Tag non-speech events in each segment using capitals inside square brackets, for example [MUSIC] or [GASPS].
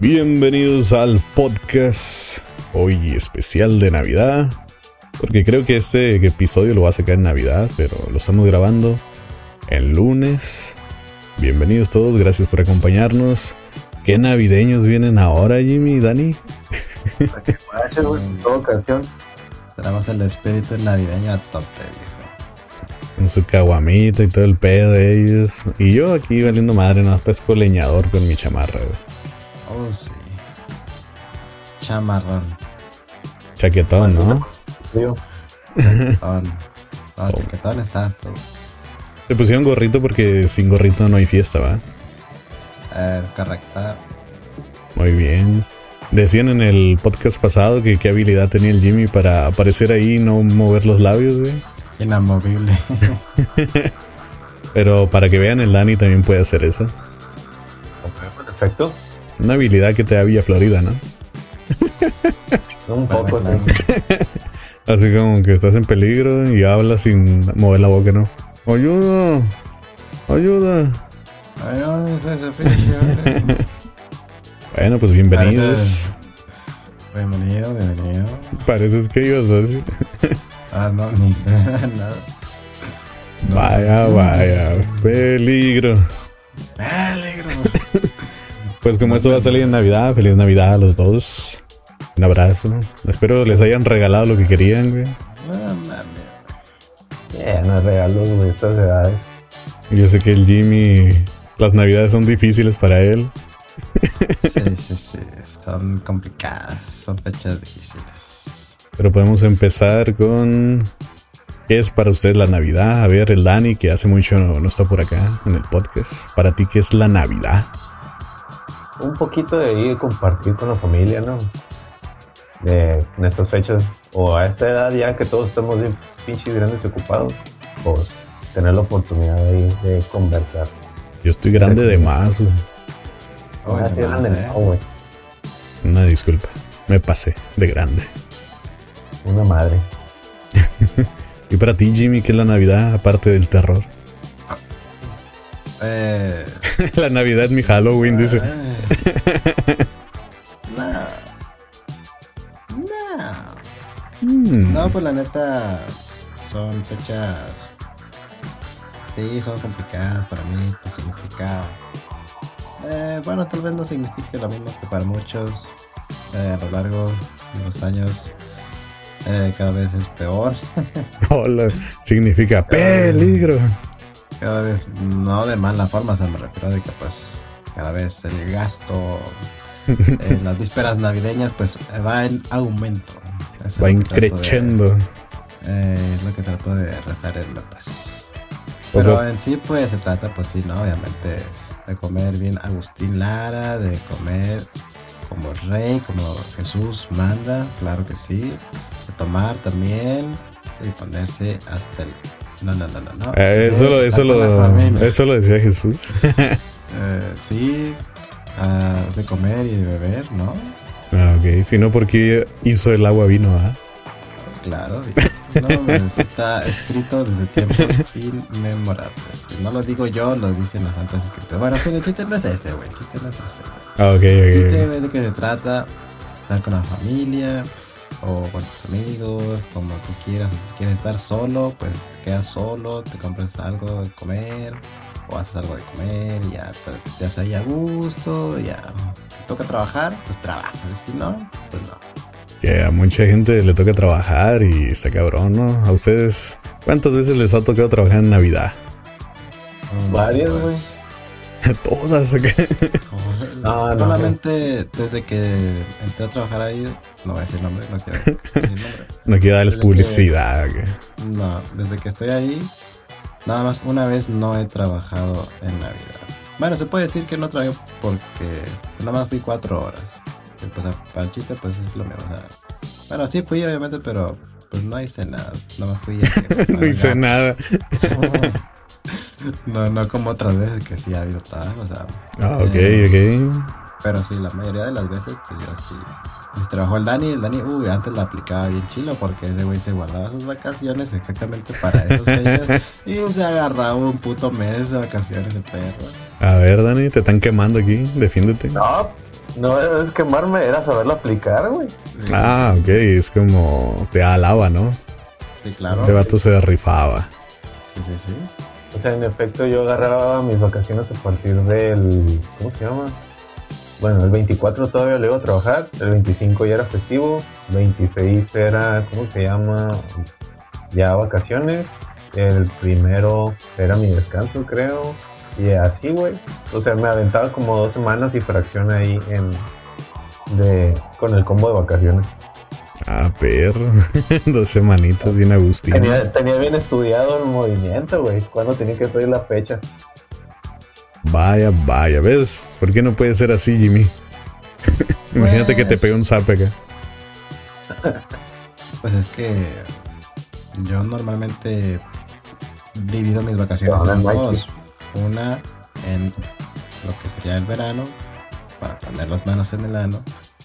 Bienvenidos al podcast hoy especial de Navidad. Porque creo que este episodio lo va a sacar en Navidad, pero lo estamos grabando el lunes. Bienvenidos todos, gracias por acompañarnos. ¿Qué navideños vienen ahora, Jimmy y Dani? [LAUGHS] En toda ocasión. Tenemos el espíritu navideño a tope, viejo. Con su caguamita y todo el pedo de ellos. Y yo aquí valiendo madre, no pesco leñador con mi chamarra, güey. Oh, sí. Chamarrón. Chaquetón, ¿no? Frío. Chaquetón. [LAUGHS] No, Oh. chaquetón estás tú. Le pusieron gorrito porque sin gorrito no hay fiesta, ¿va? Eh, correcta. Muy bien. Decían en el podcast pasado que qué habilidad tenía el Jimmy para aparecer ahí y no mover los labios, güey. Inamovible. [LAUGHS] Pero para que vean, el Dani también puede hacer eso. Ok, Perfecto. Una habilidad que te da Villa Florida, ¿no? Un poco, sí. [LAUGHS] Así como que estás en peligro y hablas sin mover la boca, ¿no? ¡Ayuda! ¡Ayuda! [LAUGHS] Bueno, pues bienvenidos. Bienvenido, bienvenido. Pareces que ibas a decir. [LAUGHS] Ah, no, ni nada. No. Vaya, vaya. Peligro. Peligro. Pues como esto va a salir en Navidad, feliz Navidad a los dos. Un abrazo. Espero les hayan regalado lo que querían, güey. No mames. No es regalos de estas edades. Yo sé que el Jimmy, las Navidades son difíciles para él. Sí, sí, sí. Son complicadas. Son fechas difíciles. Pero podemos empezar con... ¿Qué es para usted la Navidad? A ver, el Dani, que hace mucho no, no está por acá en el podcast. Para ti, ¿qué es la Navidad? Un poquito de ir compartir con la familia, ¿no? De, en estas fechas, o a esta edad ya que todos estamos bien pinches grandes y ocupados, pues tener la oportunidad de, de conversar. Yo estoy grande de más, güey. Oh, Así de más, eran de ¿eh? no, güey. Una disculpa. Me pasé de grande. Una madre. [LAUGHS] Y para ti, Jimmy, ¿qué es la Navidad aparte del terror? Eh, [LAUGHS] la Navidad es mi Halloween, dice. No. No. Mm. No, pues la neta son fechas. Sí, son complicadas para mí. Pues significa. eh, bueno, tal vez no signifique lo mismo que para muchos. eh, a lo largo de los años, eh, cada vez es peor. [LAUGHS] Hola, significa peligro. cada vez, no de mala forma, o sea, me refiero de que pues cada vez el gasto [LAUGHS] en las vísperas navideñas pues va en aumento. Eso Va es lo que trato de- increchendo. eh, es lo que trato de referirme pues. Pero en sí pues se trata pues sí, ¿no? Obviamente de comer bien Agustín Lara, de comer como rey, como Jesús manda, claro que sí. De tomar también y ponerse hasta el... No, no, no, no, no. Eh, eso, lo, eso, lo, eso lo decía Jesús. [LAUGHS] Eh, sí, ah, de comer y de beber, ¿no? ah, ok. Si no, porque hizo el agua vino, ¿ah? Claro. No, [LAUGHS] eso está escrito desde tiempos inmemorables. Si no lo digo yo, lo dicen las santas escrituras. Bueno, pero el chiste no es ese, güey. El chiste no es ese. Ah, ok, El chiste ok. es de que se trata estar con la familia o con tus amigos, como tú quieras. Si quieres estar solo, pues te quedas solo, te compras algo de comer o haces algo de comer y ya te, te haces ahí a gusto, ya. Si toca trabajar, pues trabajas. Si no, pues no. Que a mucha gente le toca trabajar y está cabrón, ¿no? A ustedes, ¿cuántas veces les ha tocado trabajar en Navidad? Varias, güey. [LAUGHS] Todas, ¿ok? No, no. Solamente desde que entré a trabajar ahí, no voy a decir nombre, no quiero decir nombre. [LAUGHS] No quiero darles Desde que- publicidad, ¿ok? No, desde que estoy ahí, nada más una vez no he trabajado en Navidad. Bueno, se puede decir que no trabajé porque nada más fui cuatro horas. Y, pues para el chiste, pues es lo mismo. o sea, bueno, sí fui obviamente, pero pues no hice nada. Nada más fui. a- [LAUGHS] No hice nada. [LAUGHS] No, no como otras veces que sí ha habido trabajo, o sea. Ah, ok, eh, ok. Pero sí, la mayoría de las veces, pues yo sí. Y trabajó el Dani, el Dani, uy, antes la aplicaba bien chilo porque ese güey se guardaba sus vacaciones exactamente para esas fechas y se agarraba un puto mes de vacaciones de perro. A ver, Dani, te están quemando aquí. Defiéndete. No, No es quemarme, era saberlo aplicar, güey. Ah, ok, es como te alaba, ¿no? Sí, claro. Este vato se rifaba. Sí, sí, sí. O sea, en efecto, yo agarraba mis vacaciones a partir del. ¿Cómo se llama? Bueno, el 24 todavía le iba a trabajar, el 25 ya era festivo, 26 era, ¿cómo se llama? Ya vacaciones, el primero era mi descanso, creo, y así, güey. O sea, me aventaba como dos semanas y fracción ahí en, de, con el combo de vacaciones. Ah, perro. [LAUGHS] dos semanitas bien Agustín. Tenía, tenía bien estudiado el movimiento, güey, cuando tenía que pedir la fecha. Vaya, vaya, ¿ves? ¿Por qué no puede ser así, Jimmy? [LAUGHS] Imagínate que te Pues- pegue un zape acá. [LAUGHS] Pues es que yo normalmente divido mis vacaciones en dos. Una en lo que sería el verano, para poner las manos en el ano,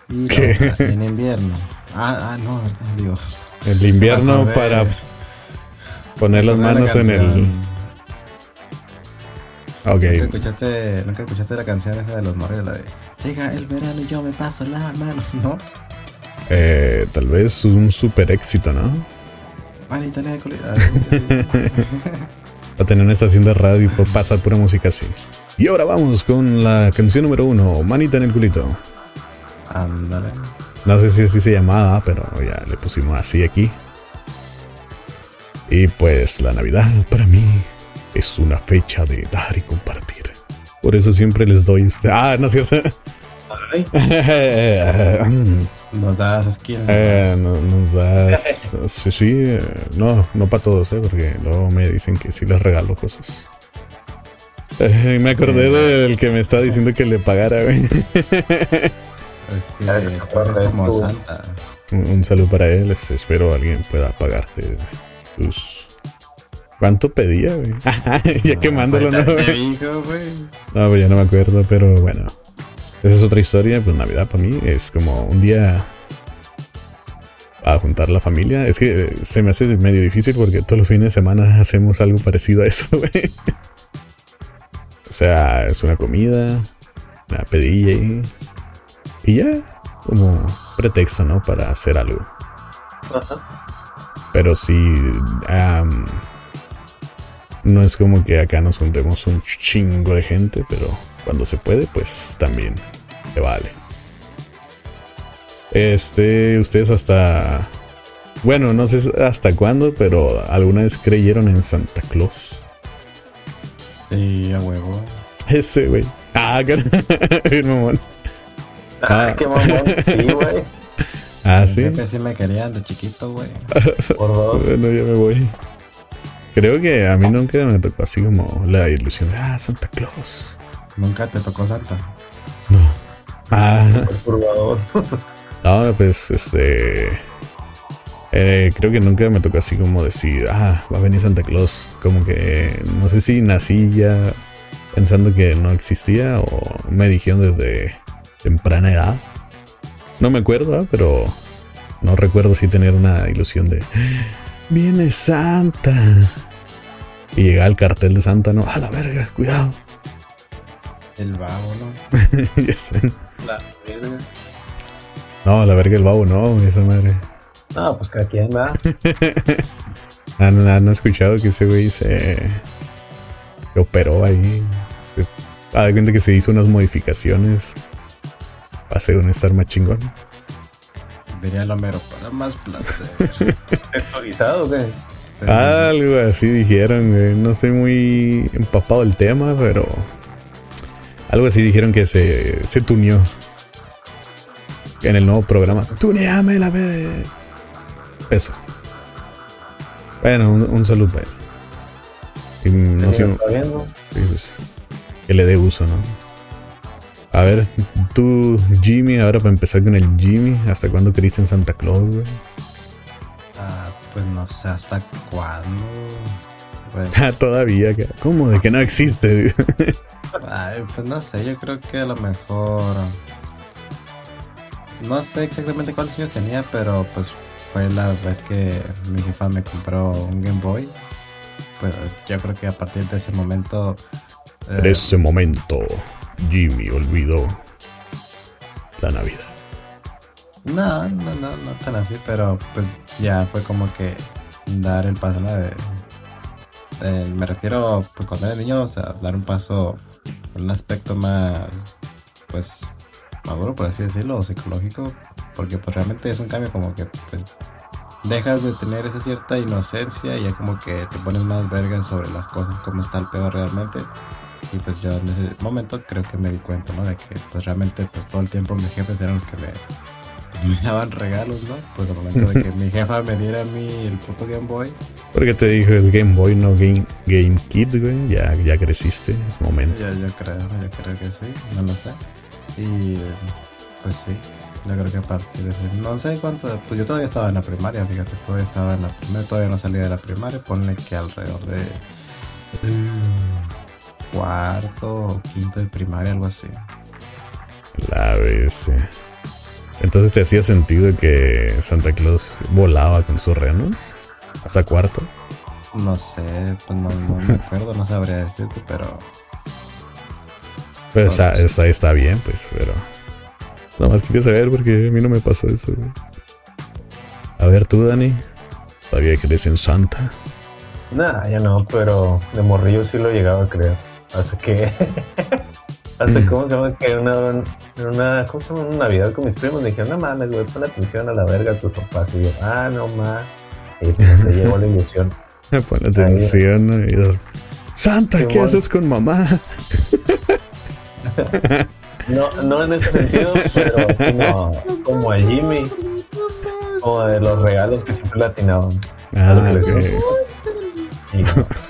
y otra en invierno. Ah, ah, no, digo. El invierno para poner las manos en el. Ok. ¿Nunca escuchaste, nunca escuchaste la canción esa de los morros, la de Llega el verano y yo me paso la mano, [LAUGHS] ¿no? Eh, tal vez un super éxito, ¿no? Manita en el. [LAUGHS] [LAUGHS] Va a tener una estación de radio y puede pasar pura música así. Y ahora vamos con la canción número uno, Manita en el culito. Ándale. No sé si así se llamaba, pero ya le pusimos así aquí. Y pues la Navidad para mí es una fecha de dar y compartir. Por eso siempre les doy este. Ah, no es cierto. Ay, [LAUGHS] Nos das. Eh, no- nos das. [LAUGHS] Sí, sí. eh, No, no para todos, ¿eh? Porque luego me dicen que sí les regalo cosas. Eh, me acordé del que me estaba diciendo que le pagara, güey. Como. Santa. Un, un saludo para él. es- Espero alguien pueda pagarte sus. ¿Cuánto pedía, güey? [LAUGHS] ya quemándolo, pues, ¿no? güey? No, pues ya no me acuerdo, pero bueno. Esa es otra historia. Pues Navidad para mí es como un día a juntar la familia. Es que eh, se me hace medio difícil porque todos los fines de semana hacemos algo parecido a eso, [LAUGHS] güey. O sea, es una comida, una pedilla y, y ya, como pretexto, ¿no? Para hacer algo. ajá. Pero sí, am, no es como que acá nos juntemos un chingo de gente, pero cuando se puede, pues también se vale. Este, ustedes hasta... Bueno, no sé hasta cuándo, pero alguna vez creyeron en Santa Claus. Sí, a huevo. Ese, güey. Ah. [LAUGHS] Bien mamón. Ah, Ah. qué mamón. Sí, [LAUGHS] güey. Ah, sí. jefe sí me querían de chiquito, güey. [LAUGHS] Por dos. Bueno, ya me voy. Creo que a mí nunca me tocó así como la ilusión de, ah, Santa Claus. Nunca te tocó Santa. No. Ah, [LAUGHS] Perturbador. no, pues este. eh, creo que nunca me tocó así como decir, ah, va a venir Santa Claus. Como que no sé si nací ya pensando que no existía o me dijeron desde temprana edad. No me acuerdo, ¿ah? pero no recuerdo si tener una ilusión de, viene Santa. Y llegaba el cartel de Santa, no, a la verga, cuidado. El babo, ¿no? [LAUGHS] Ya sé. La verga. no, la verga el babo, no, esa madre. No, pues cada quien va. ¿Han, han escuchado que ese güey se, se operó ahí? Se, ah, de cuenta que se hizo unas modificaciones para ser un estar más chingón. Diría el Homero, para más placer. [LAUGHS] Texturizado, güey. Algo así dijeron, güey. No estoy muy empapado del tema, pero algo así dijeron que se, se tuneó en el nuevo programa. Tuneame la vez. Eso. Bueno, un, un saludo para él. Y no sé, está viendo. Sí, pues, que le dé uso, ¿no? A ver, tú, Jimmy, ahora para empezar con el Jimmy, ¿hasta cuándo creíste en Santa Claus, güey? Ah, pues no sé hasta cuándo. Pues, [LAUGHS] todavía. ¿cómo? De que no existe. ay, pues no sé, yo creo que a lo mejor. No sé exactamente cuántos años tenía, pero pues fue la vez que mi jefa me compró un Game Boy. Pues yo creo que a partir de ese momento. eh, En ese momento, Jimmy olvidó la Navidad. No, no, no, no tan así, pero pues ya fue como que dar el paso, ¿no? De, me refiero, pues cuando era niño, o sea, dar un paso con un aspecto más, pues, maduro, por así decirlo, o psicológico, porque pues realmente es un cambio como que, pues, dejas de tener esa cierta inocencia y ya como que te pones más vergas sobre las cosas, cómo está el pedo realmente. Y pues yo en ese momento creo que me di cuenta, ¿no? De que pues realmente pues todo el tiempo mis jefes eran los que me me daban regalos, ¿no? Pues al momento de que mi jefa me diera a mí el puto Game Boy. Porque te dijo es Game Boy, no Game, Game Kid, güey. Ya, ya creciste, es momento. Yo, yo creo, yo creo que sí, no lo sé. Y pues sí, yo creo que a partir de no sé cuánto, pues yo todavía estaba en la primaria, fíjate, todavía estaba en la primaria, todavía no salía de la primaria, ponle que alrededor de cuarto o quinto de primaria, algo así. La vez. Entonces te hacía sentido que Santa Claus volaba con sus renos hasta cuarto. No sé, pues no, me acuerdo, no sabría decirte, pero. Pues está, está, bien, pues, pero. Nada más quería saber porque a mí no me pasó eso, A ver, tú, Dani. ¿Todavía crees en Santa? Nah, ya no, pero de morrillo sí lo llegaba a creer. Así que. [LAUGHS] Hasta, mm. ¿cómo se llama? Que una, una, ¿cómo se llama? Una Navidad con mis primos me dijeron, no mames, güey, pon atención a la verga a tus papás. Y yo, ah, no más. Y pues te llegó la ilusión. [LAUGHS] Pon atención, y Santa, ¿qué haces con mamá? [LAUGHS] no, no en ese sentido, pero como, como a Jimmy. Como de los regalos que siempre le atinaban. Ah, ok.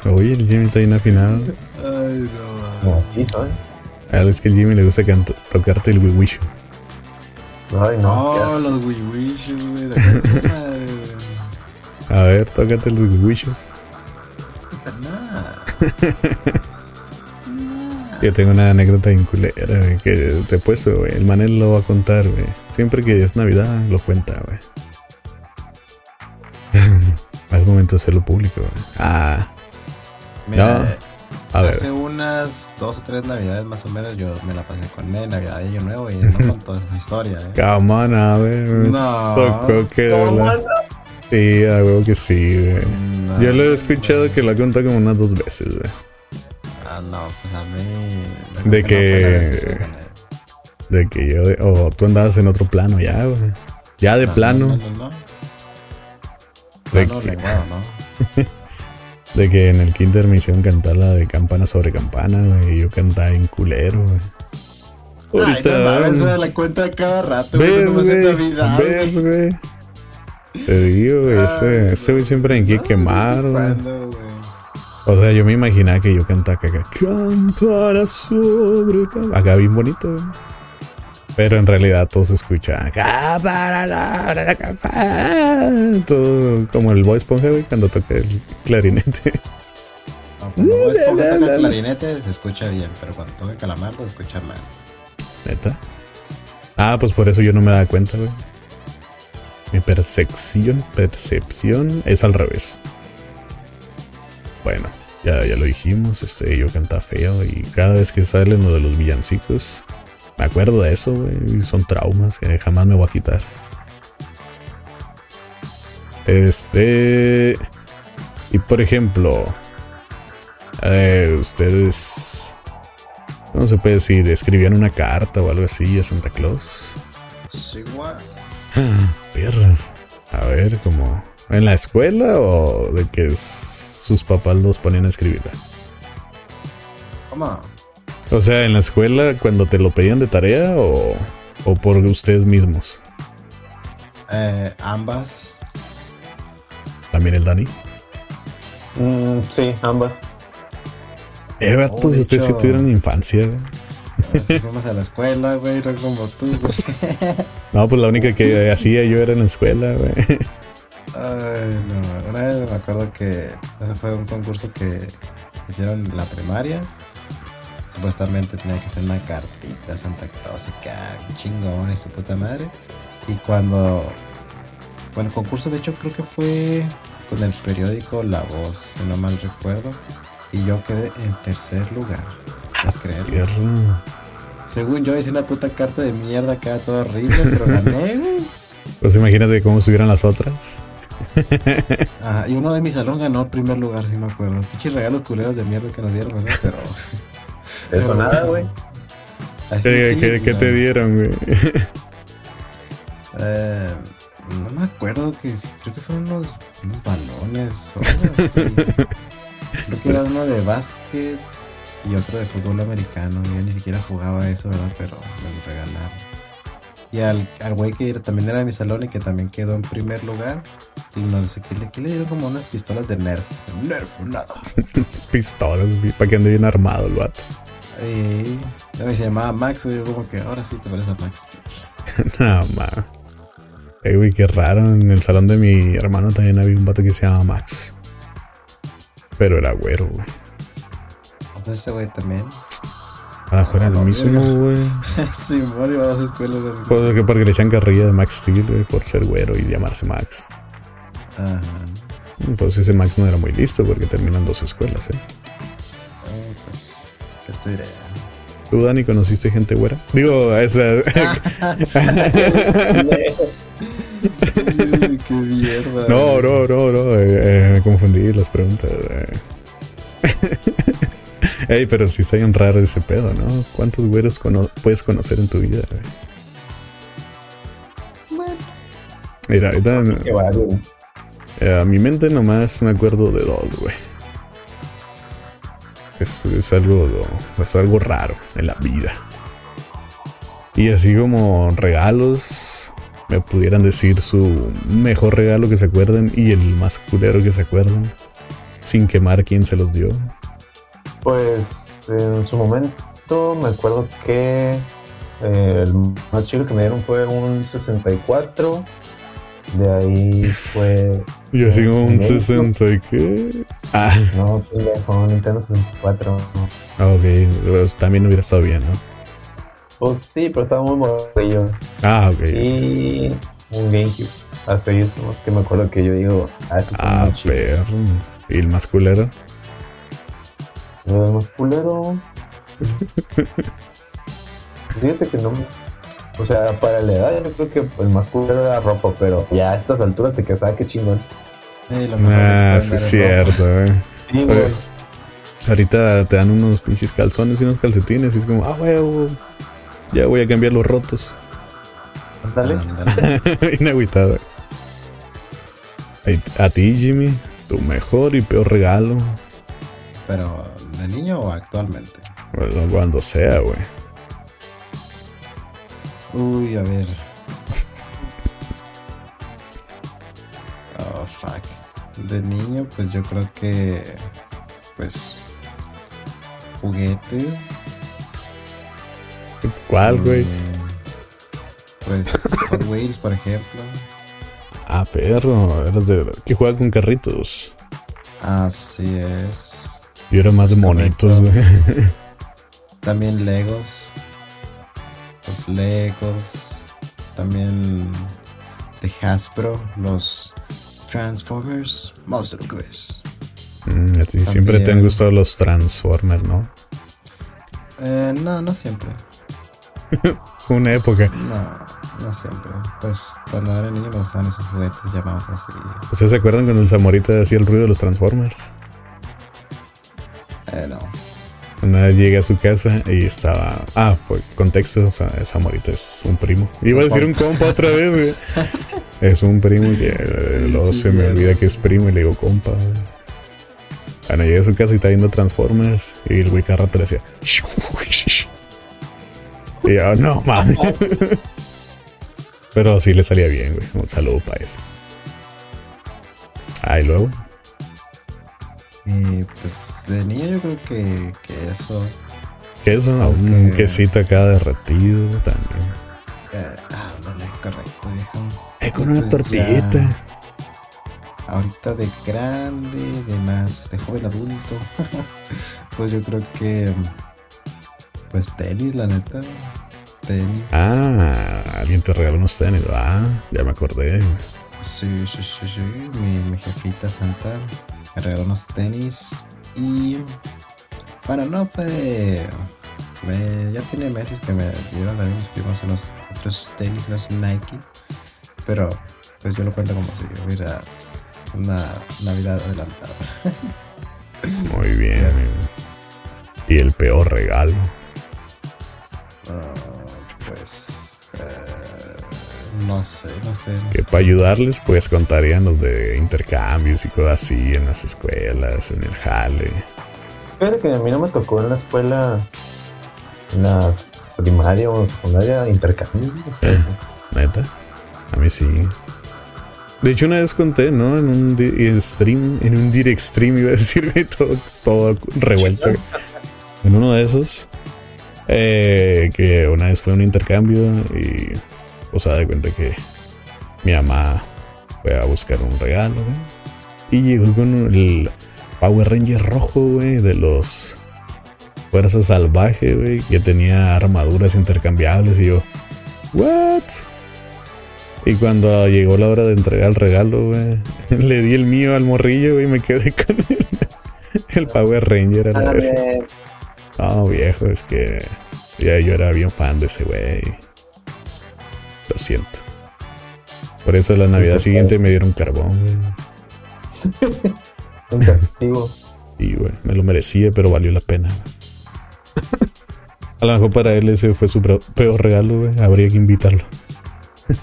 [LAUGHS] Oye, el Jimmy está bien afinado. Ay, no. No, así soy. A es que el Jimmy le gusta tocarte el wiwishu. Ay, no. Oh, los wiwishus, güey. [LAUGHS] A ver, tócate los wiwishus. Yo tengo una anécdota vinculera que te he puesto, güey. El Manel lo va a contar, güey. Siempre que es Navidad lo cuenta, güey. [LAUGHS] es momento de hacerlo público, güey. Ah. Mira, no. Hace unas dos o tres navidades más o menos yo me la pasé con él, Navidad de Año Nuevo, y él no contó esa historia. ¿eh? Come on, a ver. No. Tocó que Sí, a huevo que sí, güey. yo lo he escuchado que lo ha contado como unas dos veces, güey. Ah, no, pues a mí. De que. de que yo. O tú andabas en otro plano ya, güey. Ya de plano. No, no, no. Plano lenguado, ¿no? [LAUGHS] De que en el kinder me hicieron cantar la de campana sobre campana, güey. Y yo cantaba en culero, güey. Ahorita, Ay, no la cuenta cada rato, ¿Ves, güey? ¿Ves, güey? Te digo, güey, ese, ese güey siempre me quiere quemar, güey. O sea, yo me imaginaba que yo cantaba acá, campana sobre campana. Acá bien bonito, güey. Pero en realidad todo se escucha. Todo como el voice Esponja, güey, cuando toca el clarinete. cuando Bob Esponja [LAUGHS] toca el clarinete se escucha bien, pero cuando toca calamardo se escucha mal. ¿Neta? Ah, pues por eso yo no me da cuenta, güey. Mi percepción, percepción es al revés. Bueno, ya, ya lo dijimos, este, yo canta feo y cada vez que sale uno de los villancicos, me acuerdo de eso, güey. Son traumas que jamás me voy a quitar. Este. Y por ejemplo. Eh, ustedes. ¿Cómo se puede decir? ¿Escribían una carta o algo así a Santa Claus? Sí, güey. [GASPS] A ver, como. ¿En la escuela o de que sus papás los ponían a escribirla? ¿Cómo? O sea, en la escuela cuando te lo pedían de tarea o, o por ustedes mismos. Eh, ambas. ¿También el Dani? Mm, sí, ambas. Eh, vatos, oh, ustedes sí tuvieron infancia, güey. Fuimos a la escuela, güey, no como tú, güey. [LAUGHS] No, pues la única que hacía yo era en la escuela, güey. Ay, no. Una vez me acuerdo que ese fue un concurso que hicieron en la primaria supuestamente tenía que ser una cartita a Santa Claus y que chingón y su puta madre. Y cuando, bueno, el concurso de hecho creo que fue con el periódico La Voz, si no mal recuerdo, y yo quedé en tercer lugar. ¿Puedes creerlo? Según yo hice una puta carta de mierda acá, todo horrible, pero gané, [LAUGHS] güey. Pues imagínate cómo subieran las otras. Ajá, y uno de mi salón ganó el primer lugar, si me acuerdo. Pinches regalos culeros de mierda que nos dieron. Pero. Eso nada, güey. ¿Qué, ¿Qué, te dieron, güey? [LAUGHS] Eh, no me acuerdo que creo que fueron unos, unos balones o algo así. [LAUGHS] creo que era uno de básquet y otro de fútbol americano. Yo ni siquiera jugaba eso, ¿verdad? Pero me lo regalaron. Y al, al güey que también era de mi salón y que también quedó en primer lugar, y no sé qué le, qué le dieron como unas pistolas de Nerf. Nerf, nada. [LAUGHS] pistolas, para que ande bien armado el vato. Y también se llamaba Max, y yo como que ahora sí te parece a Max [LAUGHS] no, mames. Eh, güey, qué raro. En el salón de mi hermano también había un vato que se llama Max. Pero era güero, güey. Pues ese güey también. [LAUGHS] A lo era el mismo, güey. sí, bueno, iba a dos escuelas de Pues que porque le echan carrilla de Max Steel, güey, por ser güero y llamarse Max. Ajá. Pues ese Max no era muy listo porque terminan dos escuelas, eh. Oh, pues, ¿qué te diré? ¿Tú, Dani, conociste gente güera? Digo, esa. [LAUGHS] [LAUGHS] qué mierda. No, no, no, no. Eh, eh, me confundí las preguntas. Eh. Ey, pero sí está bien raro ese pedo, ¿no? ¿Cuántos güeros puedes conocer en tu vida? Bueno. Mira, ahorita. a mi mente nomás me acuerdo de dos, güey. Es, es, algo, es algo raro en la vida. Y así como regalos, me pudieran decir su mejor regalo que se acuerden y el más culero que se acuerden, sin quemar quién se los dio. Pues en su momento me acuerdo que eh, el más chido que me dieron fue un 64. De ahí fue. [LAUGHS] Y así un 60 y qué? Ah. No, fue un Nintendo 64. Ah, ok, pues también hubiera estado bien, ¿no? Pues sí, pero estaba muy morrillo. Ah, ok. Y un GameCube. Hasta eso, es que me acuerdo que yo digo, ah, ah. ¿Y el más culero? El más culero. Fíjate que no. O sea, para la edad yo creo que el más culero era ropa, pero ya a estas alturas te quedas, ah, qué chingón. ah, sí es cierto, eh. Sí, güey. Ahorita te dan unos pinches calzones y unos calcetines y es como, ah, huevo. Ya voy a cambiar los rotos. Dale. [LAUGHS] Inagüitado. A ti, Jimmy, tu mejor y peor regalo. Pero, ¿de niño o actualmente? Bueno, cuando sea, güey. Uy, a ver. oh, fuck. De niño, pues yo creo que. Pues. Juguetes pues, ¿Cuál, güey? Mm, pues Hot Wheels, por ejemplo. Ah, perro, eras de que juega con carritos. Así es. Yo era más de monitos, güey. [LAUGHS] También Legos. Los Legos. También de Hasbro, los Transformers. Monster mm, a ti siempre te han gustado los Transformers, ¿no? Eh, no, no siempre. [LAUGHS] Una época. No, no siempre. Pues cuando era niño me gustaban esos juguetes llamados así. ¿Ustedes se acuerdan cuando el Zamorita hacía el ruido de los Transformers? Eh, no. Una vez llegué a su casa y estaba. Ah, pues contexto: o sea, Zamorita es un primo. Iba a decir un compa otra vez, güey. [LAUGHS] es un primo y eh, luego se me olvida que es primo y le digo compa, Bueno, llegué a su casa y está viendo Transformers y el güey cada rato le decía. Y yo, no mames. [LAUGHS] Pero sí le salía bien, güey. Un saludo para él. Ah, y luego. Y pues de niño yo creo que, que eso. Queso, un quesito acá derretido también. Eh, ah, correcto, viejo. Es con una pues tortillita. ahorita de grande, de más, de joven adulto. [LAUGHS] pues yo creo que pues tenis, la neta. Tenis. Ah, alguien te regaló unos tenis. Ah, ya me acordé. Sí, sí, sí, sí. Mi, jefita Santa me regaló unos tenis. Y. Bueno, no fue ya tiene meses que me dieron a mis primos unos otros tenis, unos Nike. Pero pues yo lo cuento como si hubiera una Navidad adelantada. [LAUGHS] Muy bien. ¿Y el peor regalo? Ah, pues eh, no sé, no sé. que para ayudarles pues contarían los de intercambios y cosas así en las escuelas, en el jale. Fíjate que a mí no me tocó en la escuela, en la primaria o secundaria, intercambio. Eh, Neta, a mí sí. De hecho, una vez conté, ¿no? En un stream, en un direct stream, iba a decirme [LAUGHS] todo, todo revuelto. en uno de esos, eh, que una vez fue un intercambio y, o sea, de cuenta que mi mamá fue a buscar un regalo, Y llegó con el Power Ranger rojo, güey, de los Fuerzas Salvajes, güey, que tenía armaduras intercambiables. Y yo, ¿what? Y cuando llegó la hora de entregar el regalo, güey, [LAUGHS] le di el mío al morrillo, güey, y me quedé [LAUGHS] con el, Power Ranger. A la no, viejo, es que ya yo era bien fan de ese güey. Lo siento. Por eso la Navidad siguiente me dieron carbón, güey. [LAUGHS] Un castigo. Y, güey, me lo merecía, pero valió la pena. A lo mejor para él ese fue su peor regalo, güey. Habría que invitarlo.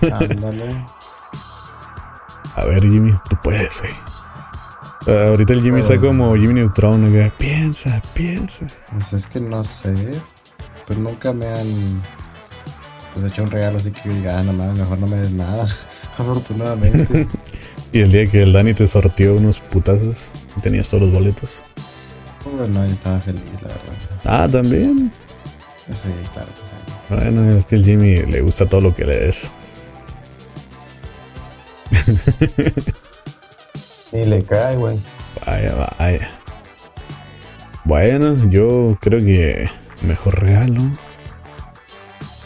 Ándale. [LAUGHS] A ver, Jimmy, tú puedes, güey. Ah, ahorita el Jimmy está como Jimmy Neutron, güey. Piensa, piensa. Pues es que no sé. Pues nunca me han pues hecho un regalo así que diga, ah, no mames, mejor no me des nada. [LAUGHS] Afortunadamente. [LAUGHS] y el día que el Dani te sortió unos putazos y tenías todos los boletos. Bueno, yo estaba feliz, la verdad. Ah, también. Sí, claro que sí. Bueno, es que el Jimmy le gusta todo lo que le des. [LAUGHS] y le cae, güey. Vaya, vaya. Bueno, yo creo que mejor regalo.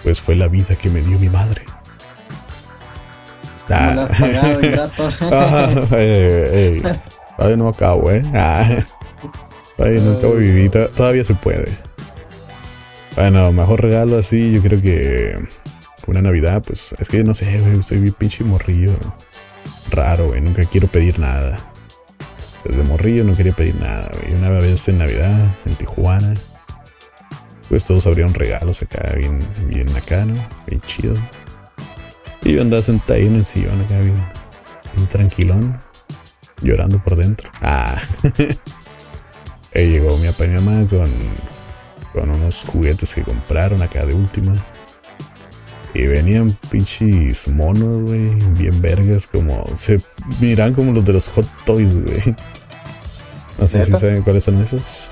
Pues fue la vida que me dio mi madre. Ah. pagado, ingrato? [LAUGHS] Todavía no acabo, eh. Ah. Todavía no acabo de vivir. Todavía se puede. Bueno, mejor regalo así, yo creo que una Navidad, pues es que no sé, güey, soy bien pinche morrillo. Raro, güey, nunca quiero pedir nada. Desde morrillo no quería pedir nada, güey. Una vez en Navidad, en Tijuana, pues todos abrieron regalos acá, bien, bien acá, ¿no? Bien chido. Y yo andaba sentado ahí en el sillón acá, bien, bien tranquilón, llorando por dentro. Ah, [LAUGHS] ahí llegó mi papá y mi mamá con con unos juguetes que compraron acá de última. Y venían pinches monos, güey, bien vergas, como se miran como los de los Hot Toys, güey. No sé si saben cuáles son esos.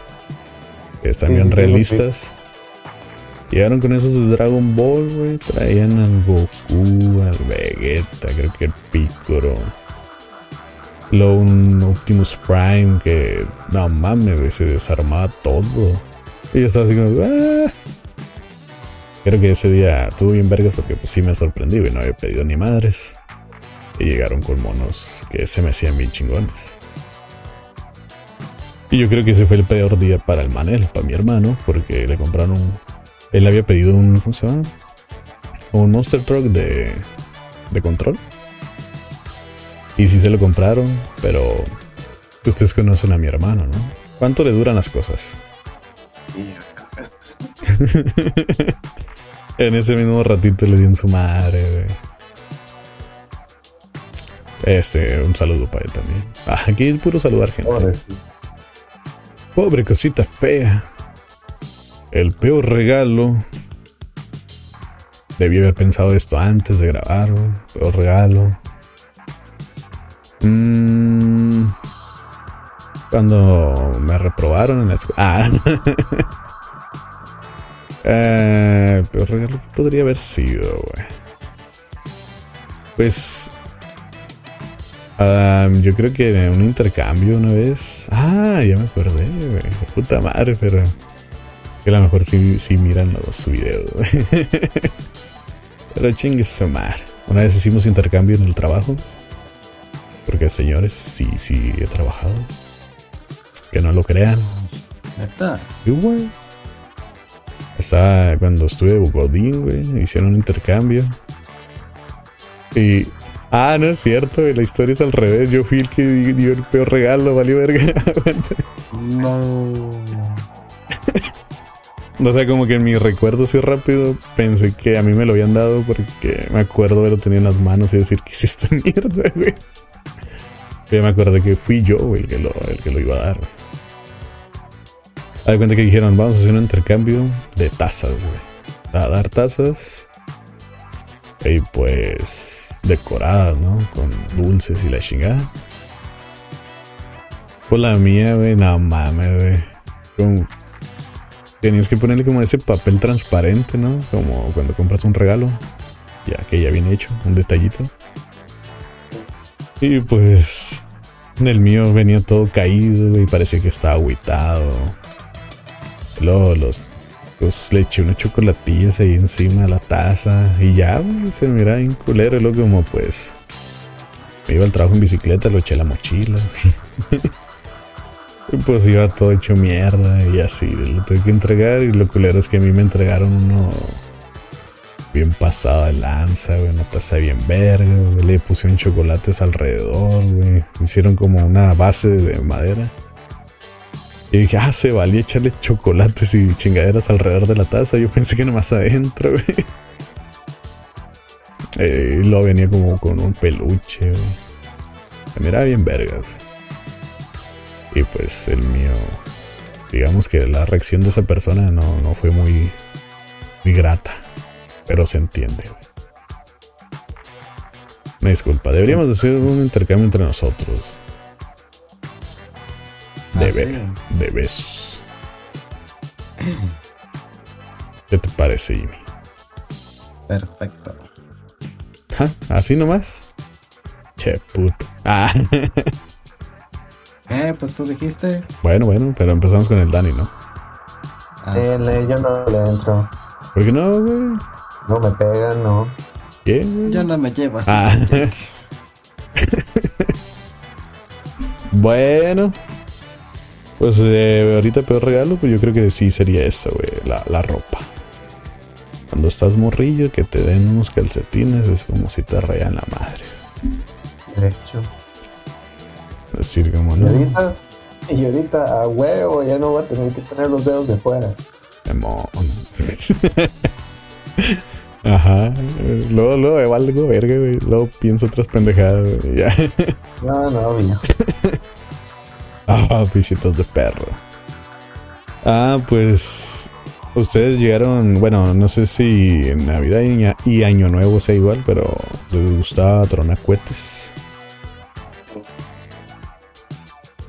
Que están bien realistas. Llegaron con esos de Dragon Ball, güey. Traían al Goku, al Vegeta, creo que el Piccolo. un Optimus Prime, que no mames, güey, se desarmaba todo. Y yo estaba así como, ah". Creo que ese día tuvo bien vergas porque pues sí me sorprendí, y no había pedido ni madres. Y llegaron con monos que se me hacían bien chingones. Y yo creo que ese fue el peor día para el Manel, para mi hermano, porque le compraron. Él había pedido un. ¿Cómo se llama? Un Monster Truck de. de control. Y sí se lo compraron, pero. Ustedes conocen a mi hermano, ¿no? ¿Cuánto le duran las cosas? [LAUGHS] en ese mismo ratito le di en su madre, Este, un saludo para él también. Ah, aquí es puro saludar gente. Pobre, cosita fea. El peor regalo. Debí haber pensado esto antes de grabar, Peor regalo. Mmm cuando me reprobaron en la escuela. Ah. [LAUGHS] eh, pero regalo podría haber sido, güey. Pues. yo creo que en un intercambio una vez. Ah, ya me acordé, güey. Puta madre, pero. Que a lo mejor sí, sí miran los, su video, [LAUGHS] pero chingue su madre. Una vez hicimos intercambio en el trabajo. Porque señores, sí, sí he trabajado. Que no lo crean. ¿Neta? Güey. Estaba cuando estuve de Godín, güey. Hicieron un intercambio. Y. Ah, no es cierto, güey. La historia es al revés. Yo fui el que dio el peor regalo, valió verga. [LAUGHS] No. [LAUGHS] O sea, como que en mi recuerdo así rápido pensé que a mí me lo habían dado porque me acuerdo de lo tenía en las manos y decir que es esta mierda, [LAUGHS] güey. Pero me acuerdo que fui yo, el que lo, el que lo iba a dar, güey. De cuenta que dijeron, vamos a hacer un intercambio de tazas, güey. A dar tazas. Y pues decoradas, ¿no? Con dulces y la chingada. Pues la mía, güey, no mames, güey. Con- Tenías que ponerle como ese papel transparente, ¿no? Como cuando compras un regalo. Ya que ya viene hecho, un detallito. Y pues. En el mío venía todo caído y parecía que estaba agüitado. Luego los, pues, le eché unos chocolatillas ahí encima de la taza. Y ya, se miraba bien culero. Y luego como pues. Me iba al trabajo en bicicleta, lo eché a la mochila, [LAUGHS] pues iba todo hecho mierda y así, lo tuve que entregar y lo culero es que a mí me entregaron uno bien pasado de lanza, güey, una taza bien verga, le pusieron chocolates alrededor, güey, hicieron como una base de madera. Y dije, ah, se valía echarle chocolates y chingaderas alrededor de la taza, yo pensé que nomás adentro, güey. [LAUGHS] Eh, y luego venía como con un peluche, güey. Se miraba bien vergas. Y pues el mío, digamos que la reacción de esa persona no, no fue muy, muy grata, pero se entiende. Me disculpa, deberíamos hacer un intercambio entre nosotros. De, Ah, be- sí. de besos. ¿Qué te parece, Jimmy? Perfecto. ¿Ah? ¿Así nomás? Che, puto. Ah, [LAUGHS] Eh, pues tú dijiste. bueno, bueno, pero empezamos con el Dani, ¿no? Ah, le- yo no le entro. ¿Por qué no, güey? No me pegan, no. ¿Qué, güey? yo no me llevo así. Ah. [LAUGHS] Bueno. Pues eh, ahorita peor regalo, pues yo creo que sí sería eso, güey, la, la ropa. Cuando estás morrillo, que te den unos calcetines, es como si te rayan la madre. De hecho. Decir, como Y no, ahorita, y ahorita a huevo ya no voy a tener que tener los dedos de fuera. demon. [LAUGHS] Ajá. Luego, luego me valgo verga, güey. Luego pienso otras pendejadas, güey. Ya. No, no, viejo. [LAUGHS] Ah, pisitos de perro. Ah, pues. Ustedes llegaron. Bueno, no sé si en Navidad y, Año- y Año Nuevo sea igual, pero les gustaba tronar cohetes.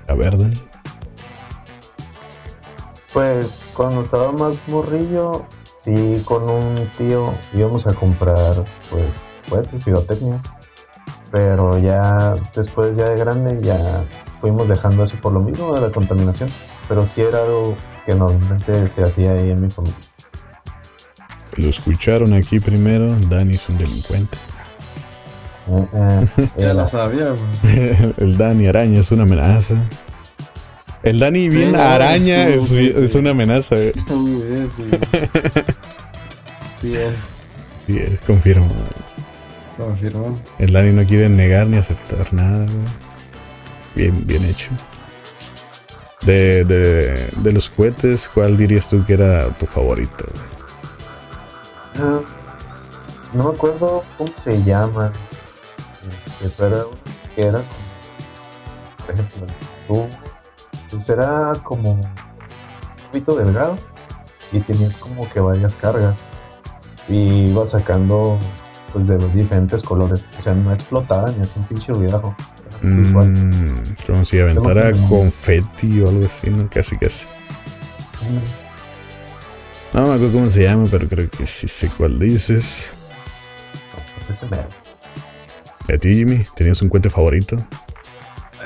A ver, Dani. Pues cuando estaba más morrillo, sí, con un tío íbamos a comprar, pues, cohetes, pirotecnia. Pero ya después, ya de grande, ya fuimos dejando eso por lo mismo de la contaminación. Pero sí era algo que normalmente se hacía ahí en mi familia. Lo escucharon aquí primero. Dani es un delincuente. [LAUGHS] Ya lo sabía, güey. [LAUGHS] El Dani araña es una amenaza. El Dani bien no, araña sí, es, sí, es una amenaza. güey. Eh, [LAUGHS] sí. Sí, es. Sí, eh, confirmo. Confirmó. El Dani no quiere negar ni aceptar nada, güey. Bien, bien hecho. De, de, de los cohetes, ¿cuál dirías tú que era tu favorito? güey? Ah, no me acuerdo cómo se llama. Pero era que era como, por ejemplo, tú, pues era como un poquito delgado y tenía como que varias cargas y iba sacando pues de los diferentes colores. O sea, no explotaba ni hacía un pinche ruidajo. Visual. Mm, como si aventara confeti o algo así, ¿no? Casi, casi. No me acuerdo cómo se llama, pero creo que sí sé cuál dices. Pues ese mero. ¿Y a ti, Jimmy? ¿Tenías un cohete favorito?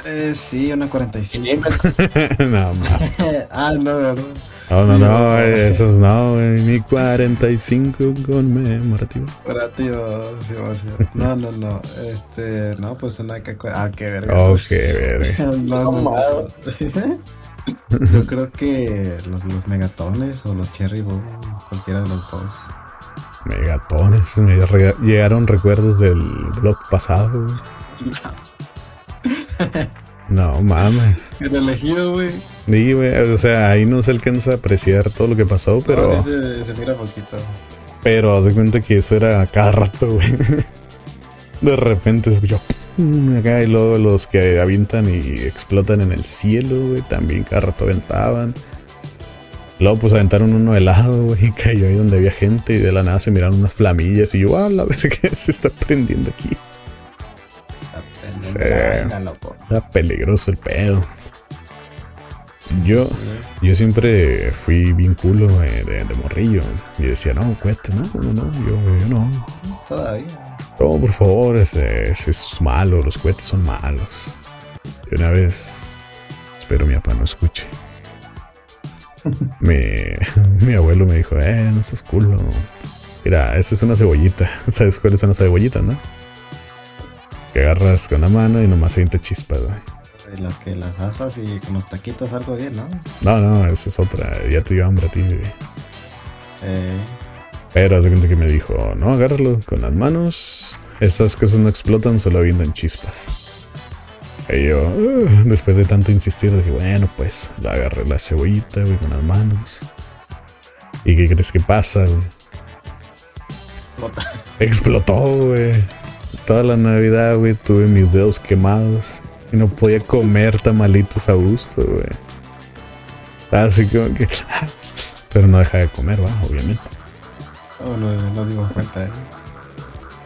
Eh, sí, una 45. [LAUGHS] no, [LAUGHS] ah, no, ¿verdad? no, no, no, esos no, güey. Mi 45 conmemorativo. Operativo, sí, ser. No, no, no. Este, no, pues una que. Ah, qué verga. Oh, qué verga. [LAUGHS] No, no, no. Yo creo que los, los megatones o los cherry bomb cualquiera de los dos. Megatones, me llegaron recuerdos del blog pasado, güey. [LAUGHS] No mames. El elegido, güey. Sí, güey, o sea, ahí no se alcanza a apreciar todo lo que pasó, pero. No, sí se, se mira poquito. Pero haz de cuenta que eso era cada rato, güey. [LAUGHS] De repente escuchó acá y luego los que avientan y explotan en el cielo, güey, también cada rato aventaban. Luego pues aventaron uno helado, [LAUGHS] güey, y cayó ahí donde había gente y de la nada se miraron unas flamillas y yo, ah, la [LAUGHS] verga, se está prendiendo aquí. Está prendiendo loco. Está peligroso el pedo. Yo, yo siempre fui bien culo eh, de, de, morrillo. Y decía, no, cueste, no, no, no, yo, yo no. Todavía. No, por favor, ese, ese, es malo, los cohetes son malos. Y una vez, espero mi papá no escuche. Mi, mi abuelo me dijo, eh, no seas culo. Mira, esa es una cebollita. [LAUGHS] ¿Sabes cuáles son las cebollitas, no? Que agarras con la mano y nomás se chispas, güey. Las que las asas y con los taquitos algo bien, ¿no? No, no, esa es otra. Ya te dio hambre a ti, güey. Eh, Pero de que me dijo, no, agárralo con las manos. Esas cosas no explotan, solo avientan chispas. Y yo, uh, después de tanto insistir, dije, bueno, pues, la agarré la cebollita, güey, con las manos. ¿Y qué crees que pasa, güey? Explota. Explotó, güey. Toda la Navidad, güey, tuve mis dedos quemados. Y no podía comer tamalitos a gusto, güey. Así como que... [LAUGHS] Pero no deja de comer, va, obviamente. Oh, no, no dimos cuenta, ¿eh?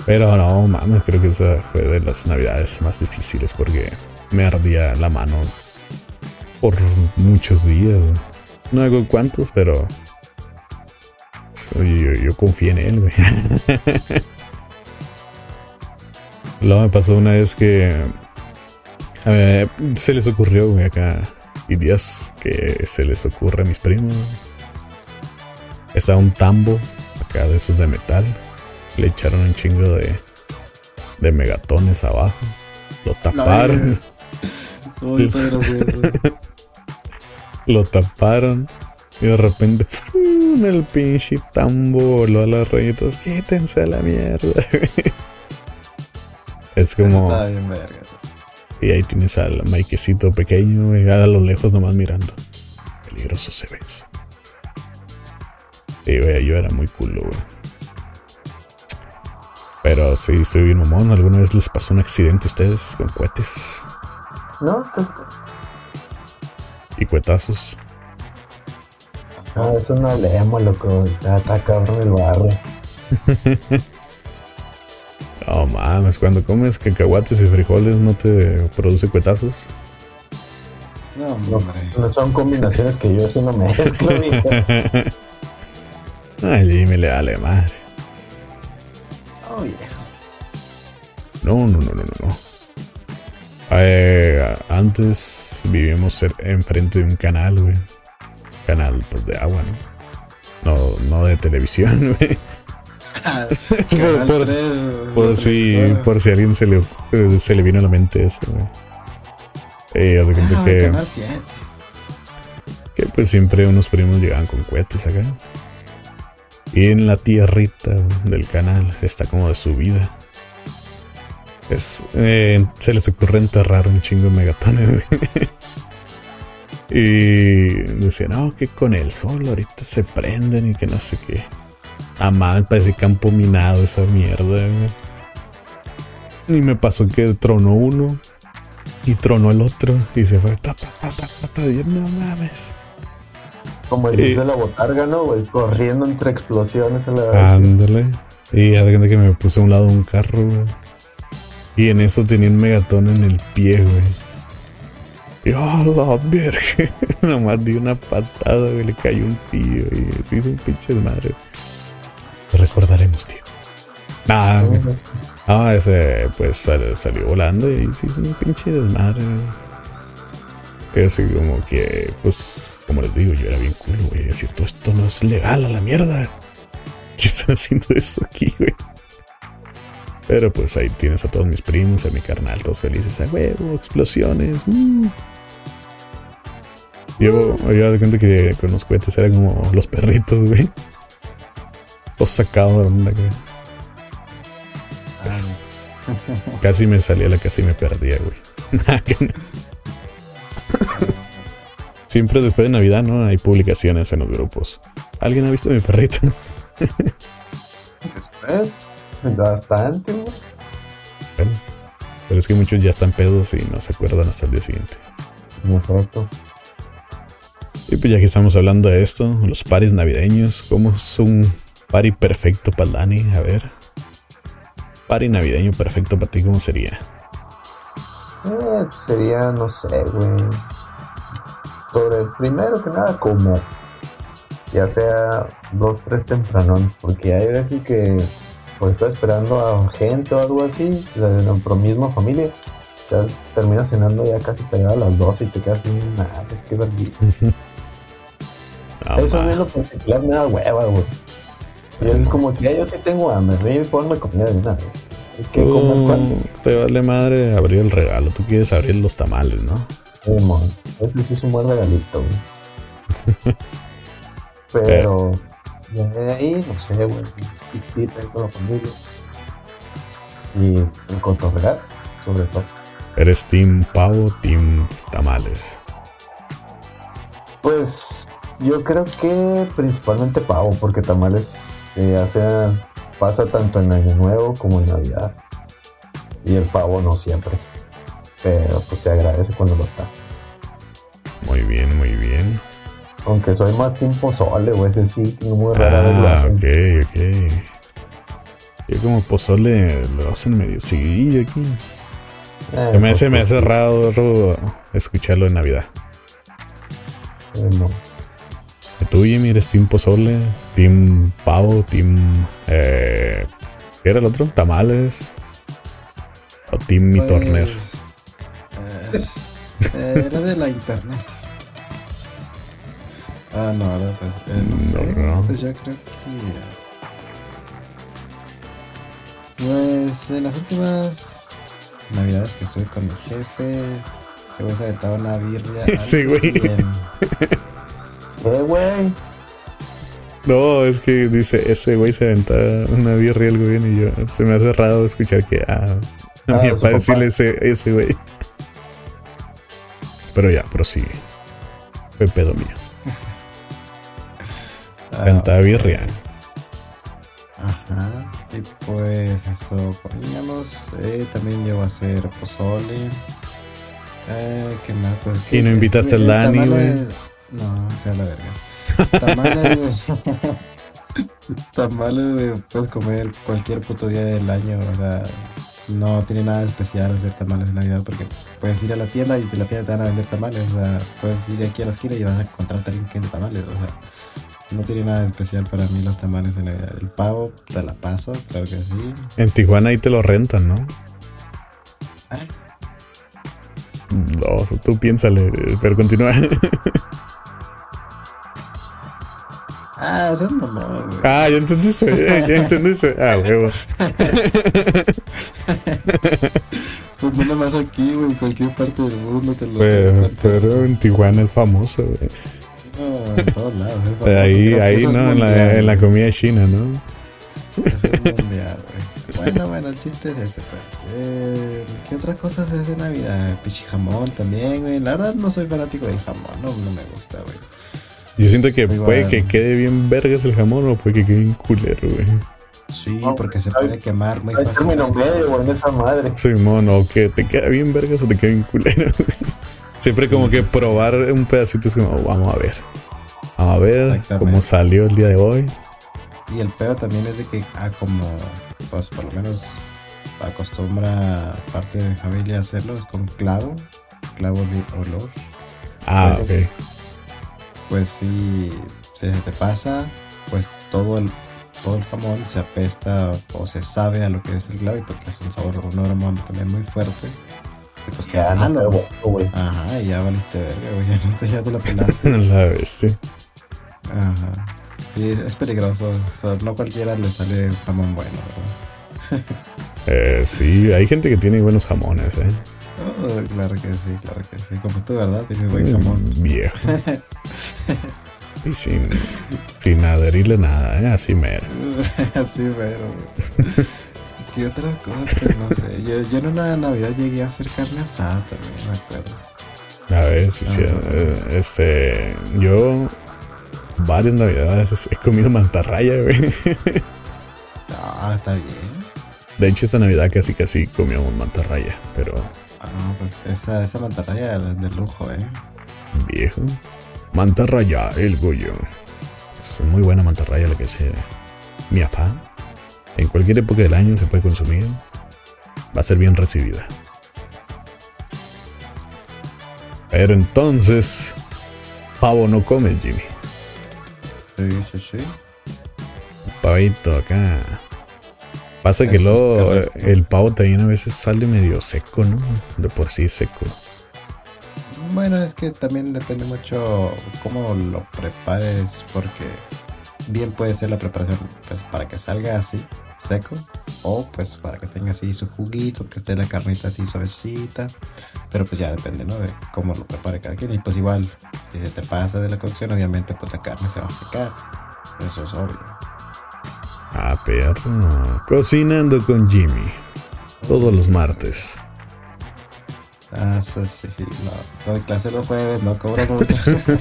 Pero no, mames, creo que esa fue de las navidades más difíciles porque me ardía la mano por muchos días. No hago cuántos, pero yo, yo confié en él, güey. [LAUGHS] Luego me pasó una vez que a ver, se les ocurrió, güey, acá. Y días que se les ocurre a mis primos. Está un tambo acá de esos de metal. Le echaron un chingo de, de megatones abajo. Lo taparon. No, yo [LAUGHS] Lo taparon. Y de repente, ¡fum! el pinche tambo voló a las rayitas. Quítense a la mierda. [LAUGHS] es como. Está bien, verga. Y ahí tienes al Maikecito pequeño, y a lo lejos nomás mirando. Peligroso se ve eso. Güey, yo era muy culo, güey. Pero sí, soy bien mamón. ¿Alguna vez les pasó un accidente a ustedes con cohetes? No, ¿Y cuetazos? no, eso no leemos, loco. Está, cabrón el barrio. [LAUGHS] No mames, cuando comes cacahuates y frijoles no te produce cuetazos. No, No, hombre. no son combinaciones que yo eso no mezclo, [LAUGHS] mijo. Ay, Jimmy le vale madre. Oh, viejo. No, no, no, no, no. Eh, antes vivíamos enfrente de un canal, güey. Canal pues, de agua, ¿no? No, no de televisión, [LAUGHS] güey. [LAUGHS] Por, 3, por si, por si alguien se le, eh, se le vino a la mente eso, güey. Eh, haz de cuenta Ah, que, Canal 7. que pues siempre unos primos llegaban con cohetes acá. Y en la tierrita del canal está como de subida. Es, eh, se les ocurre enterrar un chingo de megatones. [LAUGHS] y decían, no, que con el sol ahorita se prenden y que no sé qué. Ah, mal, parece campo minado esa mierda. güey. Y me pasó que tronó uno y tronó el otro y se fue. Ta, ta, ta, ta, ta, ta, y yo, no mames. Como el de la botarga, ¿no, güey? Corriendo entre explosiones a la Ándale. Y cuenta que me puse a un lado de un carro, güey. Y en eso tenía un megatón en el pie, güey. Y ¡oh, la verga! [LAUGHS] Nomás di una patada, güey. Le cayó un tío y se hizo un pinche desmadre. Lo recordaremos, tío. Ah, ah, ese pues sal- salió volando y se hizo un pinche desmadre, güey. Así como que, pues, como les digo, yo era bien culo, güey. Decir, todo esto no es legal a la mierda. ¿Qué están haciendo eso aquí, güey? Pero pues ahí tienes a todos mis primos, a mi carnal, todos felices. A huevo, explosiones. uh. Yo, yo de cuenta que con los cohetes eran como los perritos, güey. todo sacado de onda, güey. Casi me salía la casi me perdía, güey. [LAUGHS] Siempre después de Navidad, ¿no? Hay publicaciones en los grupos. ¿Alguien ha visto mi perrito? Después, [LAUGHS] bastante, güey. Bueno, pero es que muchos ya están pedos y no se acuerdan hasta el día siguiente. Muy corto. Y pues ya que estamos hablando de esto, los paris navideños, ¿cómo es un pari perfecto para Dani? A ver. Pari navideño perfecto para ti, ¿cómo sería? Eh, pues sería, no sé, güey. Sobre primero que nada, como ya sea dos, tres tempranón, porque hay veces que pues estoy esperando a gente o algo así, de nuestra misma familia, ya terminas cenando ya casi pegado a las 12 y te quedas sin nada, es que verdad. Ah, Eso es lo particular, me da hueva, güey. Y es como que ya yo sí tengo hambre, y ponme comida de una vez. Es que comer Tú cuando. te vale madre abrir el regalo. Tú quieres abrir los tamales, ¿no? Simón, Ese sí es un buen regalito, güey. [LAUGHS] Pero, ya de ahí, no sé, güey, ahí con la familia. Y cotorrear, sobre todo. Eres team pavo, team tamales. Pues, yo creo que principalmente pavo, porque tamales eh, sea, pasa tanto en Año Nuevo como en Navidad. Y el pavo no siempre. Pero pues se agradece cuando lo está. Muy bien, muy bien. Aunque soy más team pozole, güey, ese sí, muy rara vez lo Ah, hacen. ok, ok. Yo como pozole lo hacen medio seguidillo aquí. Eh, Se me hace, me pues, hace raro raro escucharlo en Navidad. eh, no. ¿Y Tú, Jimmy, eres team pozole, team pavo, team... Eh, ¿Qué era el otro? ¿Tamales? ¿O team mi torner? Pues, eh, era de la internet. Ah, no, ¿verdad? Pues, eh, no sé. No. Pues yo creo que. Pues en las últimas navidades que estuve con mi jefe, se güey se aventaba una birria. [LAUGHS] Sí, algo güey. bien. [LAUGHS] Eh, güey. No, es que dice, ese güey se aventa una birria algo bien y yo, se me hace raro escuchar que ah, a Ah, mi papá papá. decirle ese, ese güey. Pero ya, prosigue. Fue pedo mío. Ah, birria. Ajá. Y pues eso poníamos. Eh, también llegó a hacer pozole. Eh, ¿Qué más? Pues, Y no invitaste al Dani, tamales- No, sea la verga. Tamales, güey. [LAUGHS] Tamales, güey. Puedes comer cualquier puto día del año. O sea, no tiene nada especial hacer tamales de Navidad porque puedes ir a la tienda y de la tienda te van a vender tamales. O sea, puedes ir aquí a la esquina y vas a encontrarte a alguien que vende tamales. O sea, no tiene nada especial para mí los tamales de Navidad. El pavo, te la paso, claro que sí. En Tijuana ahí te lo rentan, ¿no? Ay. No, tú piénsale, pero continúa. Ah, eso es mamón, güey. ah, ya entendiste, ya entendiste. Ah, huevo. Pues no nomás aquí, güey, en cualquier parte del mundo te lo Pero, pero en Tijuana es famoso, güey. No, en todos lados. Ahí, ahí, ¿no? En la, en la comida china, ¿no? Eso es mundial, güey. Bueno, bueno, el chiste es ese, pues. Eh, ¿Qué otras cosas es de Navidad? Pichi jamón también, güey. La verdad no soy fanático del jamón, no, no me gusta, güey. Yo siento que Igual. puede que quede bien vergas el jamón o puede que quede bien culero, güey. Sí, No, porque se hay- puede quemar muy fácilmente. término medio, güey, esa madre. Simón, o que te queda bien vergas o te queda bien culero, güey. Siempre como que probar un pedacito es como, oh, vamos a ver. Vamos a ver cómo salió el día de hoy. Y el pedo también es de que, ah, como, pues por lo menos acostumbra parte de mi familia a hacerlo, es con clavo, clavo de olor. Ah, Pues, ok. Pues si se te pasa, pues todo el, todo el jamón se apesta o se sabe a lo que es el clavo y porque es un sabor, un aroma también muy fuerte. Pues queda Ya, no, güey. Y ya valiste verga, güey, [LAUGHS] ya, no te, ya te la pelaste. [LAUGHS] La bestia. Ajá. Y es, peligroso, o sea, no cualquiera le sale un jamón bueno, ¿verdad? [LAUGHS] Eh, sí, hay gente que tiene buenos jamones, eh. Oh, claro que sí, claro que sí. Como tú, ¿verdad? Tienes buen jamón. Mm, Viejo. y sin, sin adherirle nada, eh. Así mero. Así, pero. ¿Qué otras cosas? No sé. [LAUGHS] Yo, yo en una Navidad llegué a hacer carne asada también, me acuerdo. A ver, sí, sí. eh, Este. Yo. Varias navidades he comido mantarraya, güey. Ah, está bien. De hecho, esta navidad casi casi comíamos mantarraya, pero Ah, pues esa, esa mantarraya es de lujo, eh. viejo. Mantarraya, el Goyo. Es muy buena mantarraya la que hace mi papá. En cualquier época del año se puede consumir. Va a ser bien recibida. Pero entonces, pavo no comes, Jimmy. Sí, sí, sí. Pavito acá. Pasa que Eso luego el pavo también a veces sale medio seco, ¿no? De por sí seco. Bueno, es que también depende mucho cómo lo prepares, porque bien puede ser la preparación pues, para que salga así, seco, o pues para que tenga así su juguito, que esté la carnita así suavecita, pero pues ya depende, ¿no? De cómo lo prepare cada quien, y pues igual, si se te pasa de la cocción, obviamente pues la carne se va a secar, eso es obvio. Ah, perro. Cocinando con Jimmy. Todos los martes. Ah, eso sí, sí, no, doy clase los jueves, no cobro mucho. [LAUGHS]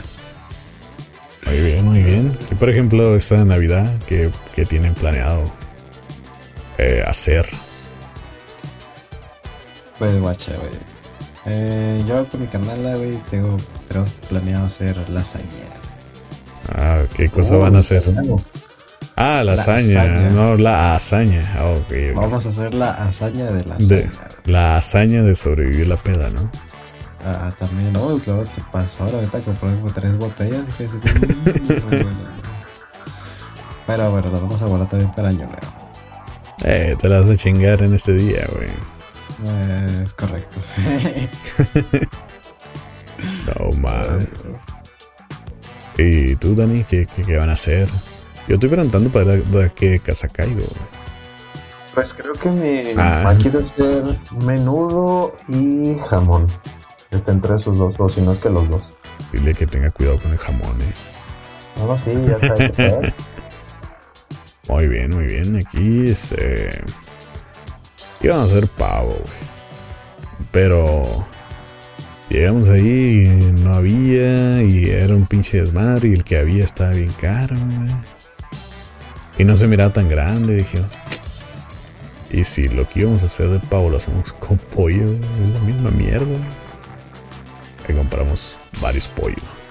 Muy bien, muy bien. Y por ejemplo, esta Navidad, que, que tienen planeado eh, hacer? Pues guacha, güey. Eh, yo con mi canal, güey, tengo, tenemos planeado hacer lasaña. Ah, ¿qué cosa van a hacer? Ah, lasaña, Lasaña. no la hazaña. Ah. Vamos a hacer la hazaña de. De- güey. La hazaña de sobrevivir la peda, ¿no? Ah, también, no, que te pasó ahora, ahorita compré como tres botellas. Así, mm. [LAUGHS] Pero bueno, las vamos a guardar también para año nuevo. Eh, te la vas a chingar en este día, güey. Eh, es correcto. [LAUGHS] No, man. ¿Y tú, Dani? ¿Qué, qué, qué van a hacer? Yo estoy preguntando para de qué casa caigo. güey. Pues creo que mi Ah. mamá quiere hacer menudo y jamón. Está entre esos dos, o si no es que los dos. Dile que tenga cuidado con el jamón, eh. No, no, sí, ya sabes. [LAUGHS] Muy bien, muy bien. Aquí, este. Íbamos a hacer pavo, güey. Pero. Llegamos ahí y no había. Y era un pinche desmadre. Y el que había estaba bien caro, güey. Y no se miraba tan grande. Dijimos. Y si lo que íbamos a hacer de pavo lo hacemos [LAUGHS] con pollo, es la misma mierda. Ahí compramos varios pollos.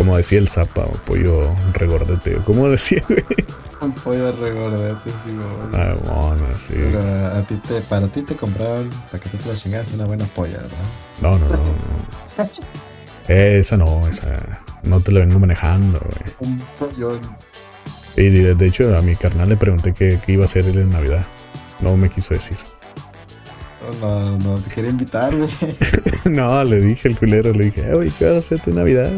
Como decía el zapa, pollo regordete. ¿Cómo decía, güey? Un pollo regordete, sí, güey. Ah, bueno, sí. Pero a ti te, para ti te compraron, para que tú te la chingas, una buena polla, ¿verdad? No, no, no, no. Esa no, esa. No te la vengo manejando, güey. Un pollón. Y de, de hecho, a mi carnal le pregunté qué, qué iba a hacer él en Navidad. No me quiso decir. No, no, no te quería invitar, güey. [LAUGHS] no, le dije al culero, le dije, "Eh, güey, ¿qué vas a hacer tu Navidad?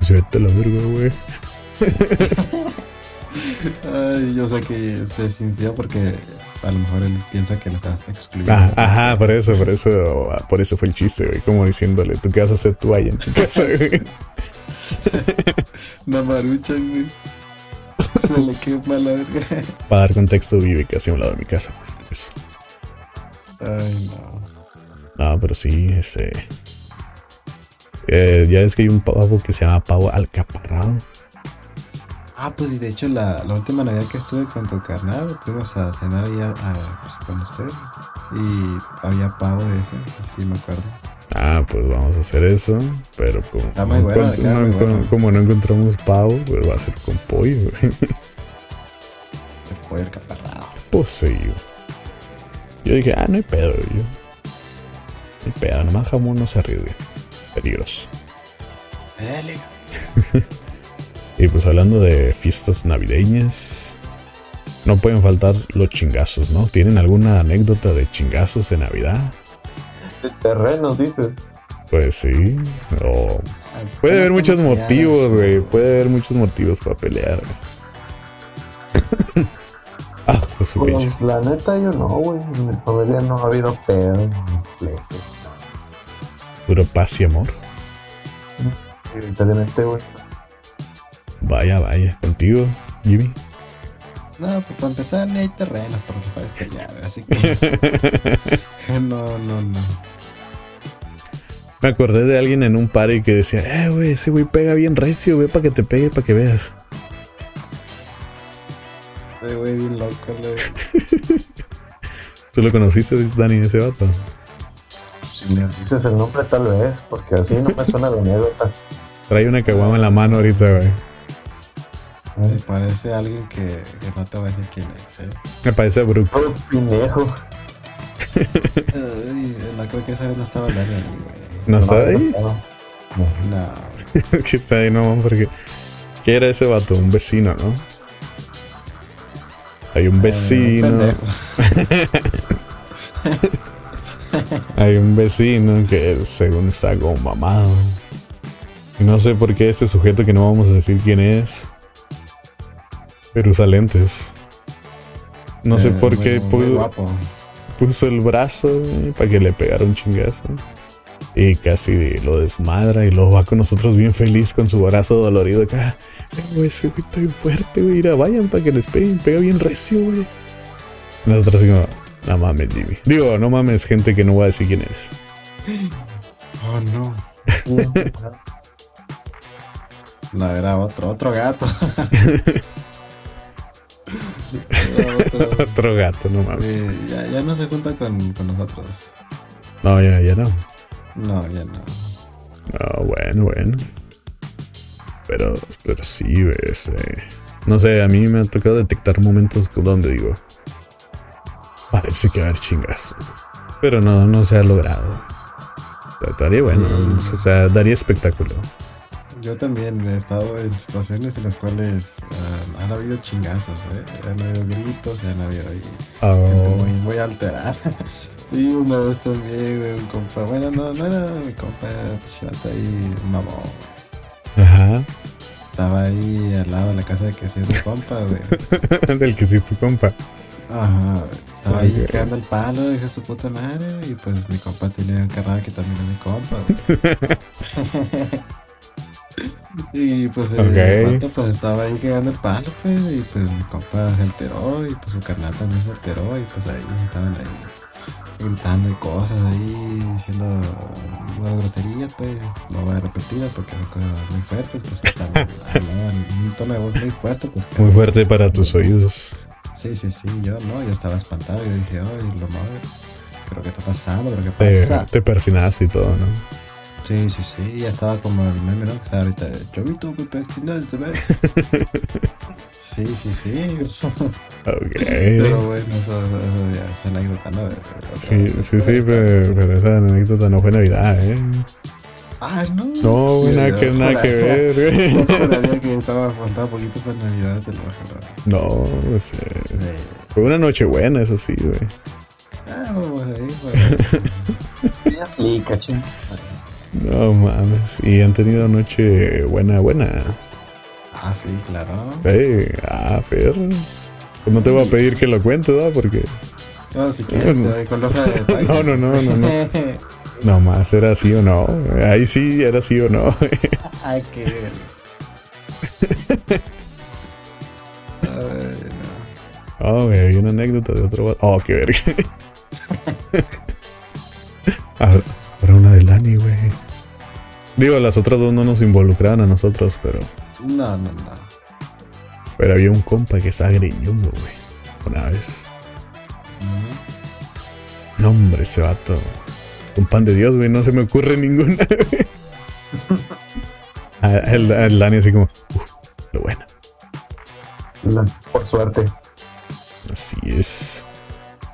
Dice, vete a la verga, güey. Ay, yo sé que se sintió porque a lo mejor él piensa que lo estás excluyendo. Ah, ajá, por eso, por eso, por eso fue el chiste, güey. Como diciéndole, ¿tú qué vas a hacer tú ahí en tu casa, [LAUGHS] güey? Una marucha, güey. Se le quema la verga. Para dar contexto, vive casi a un lado de mi casa, pues. Eso. Ay, no. No, pero sí, ese. Eh, ya es que hay un pavo que se llama pavo alcaparrado. Ah, pues y de hecho la, la última Navidad que estuve con tu carnal, fuimos a cenar ahí a- a- pues, con usted y había pavo de ese, sí me acuerdo. Ah, pues vamos a hacer eso. Pero como, Está muy bueno, como- queda no muy encon- bueno. como no encontramos pavo, pues va a ser con pollo, güey. El pollo alcaparrado. Poseído. Yo dije, ah, no hay pedo, yo. No hay pedo, nomás jamón no se arriesgue. Peligroso. Dale. [LAUGHS] Y pues hablando de fiestas navideñas, no pueden faltar los chingazos, ¿no? ¿Tienen alguna anécdota de chingazos de Navidad? De terrenos, dices. Pues sí. O puede ¿cómo haber muchos motivos, güey. Puede haber muchos motivos para pelear. [LAUGHS] ah, pues. Pues la neta yo no, güey. En mi familia no ha habido pedo. Puro paz y amor. Evidentemente, güey. Vaya, vaya. Contigo, Jimmy. No, pues para empezar ni hay terrenos cuales pelear, así que. [LAUGHS] no, no, no. Me acordé de alguien en un party que decía, eh, güey, ese güey pega bien recio, güey, para que te pegue, para que veas. Ese güey bien loco, güey. [LAUGHS] ¿Tú lo conociste, Dani, ese vato? Si le dices el nombre, tal vez, porque así no me suena de anécdota. [LAUGHS] Trae una caguama en la mano ahorita, güey. Me parece alguien que, que, no te voy a decir quién es, ¿eh? Me parece Brook. Oh, pendejo. Ay, no creo que esa vez no estaba Dani ahí, güey. ¿No [LAUGHS] está ahí? No. que está ahí nomás porque... ¿Qué era ese vato? Un vecino, ¿no? Hay un vecino. Eh, [LAUGHS] [LAUGHS] Hay un vecino que según está como mamado. Y no sé por qué ese sujeto que no vamos a decir quién es. Pero usa lentes. No sé Eh, por muy- qué muy puso, guapo. puso el brazo para que le pegara un chingazo. Y casi lo desmadra y lo va con nosotros bien feliz con su brazo dolorido acá. "Eh, güey, ese güey está bien fuerte, güey. Mira, vayan para que les peguen. Pega bien recio, güey. Nosotros así como, no mames, Jimmy. Digo, no mames, gente que no voy a decir quién eres. [LAUGHS] Oh, no. [LAUGHS] No, era otro, otro gato. Otro. [LAUGHS] Otro gato, no mames. Sí, ya, ya no se junta con, con nosotros. No, ya, ya no. No, ya no. Ah, bueno, bueno. Pero, pero sí, este, No sé, a mí me ha tocado detectar momentos donde digo. Parece que va a haber chingas. Pero no, no se ha logrado. Estaría bueno, Sí. o sea, daría espectáculo. Yo también he estado en situaciones en las cuales ah, han habido chingazos, ¿eh? Han habido gritos, han habido ahí Ah, gente muy, muy alterada. [LAUGHS] Sí, una vez también, güey, un compa. Bueno, no, no era mi compa, chata ahí, mamón. Ajá. Estaba ahí al lado de la casa de que sí es mi compa, güey. [LAUGHS] Del que sí es tu compa. Ajá. Estaba ahí Ok. cagando el palo, dije su puta madre, y pues mi compa tenía un carnal que también es mi compa. [LAUGHS] Y pues el Ok. vato, pues estaba ahí cagando el palo, pues, y pues mi compa se alteró, y pues su carnal también se alteró, y pues ahí estaban ahí gritando y cosas ahí, diciendo unas groserías, pues, no voy a repetirlas porque son cosas muy fuertes, pues también [LAUGHS] un tono de voz muy fuerte, pues. Muy fuerte para tus oídos. Sí, sí, sí, yo no, yo estaba espantado, yo dije, ay, lo madre, pero qué está pasando, pero qué Te, pasa. te persinaste y todo, ¿no? Sí, sí, sí, ya estaba como el meme, ¿no? Que está ahorita, yo vi tu ¿te ves? [LAUGHS] Sí, sí, sí. Ok. Pero bueno, eso, eso, eso ya es anécdota, ¿no? Sí, sí, sí, pero, pero esa anécdota no fue Navidad, ¿eh? Ah, no. No, güey, nada que, nada que ver, Yo güey. juraría que estaba faltaba poquito para Navidad, te lo juro. No, pues, eh, Sí. fue una noche buena, eso sí, güey. Ah, pues ahí, pues. [LAUGHS] Sí, aplica, chingos. No mames. Y han tenido noche buena, buena. Ah, sí, claro. Sí, ah, perro. Pues no te voy a pedir que lo cuentes, ¿no? Porque No, si quieres, te doy con detalle. [LAUGHS] No, no, no, no, no. [LAUGHS] nomás era sí o no. Ahí sí era sí o no. [LAUGHS] Ay, qué ver. Ay, no. Oh, güey, hay una anécdota de otro vato. Oh, qué verga. [LAUGHS] ahora, ahora una de Lani, güey. Digo, las otras dos no nos involucraban a nosotros, pero, No, no, no. pero había un compa que estaba greñudo, güey. Una vez. Ujú. No, hombre, ese vato. Un pan de Dios, güey. No se me ocurre ninguna. [LAUGHS] El, el Lani así como, uff, lo bueno. Por suerte. Así es.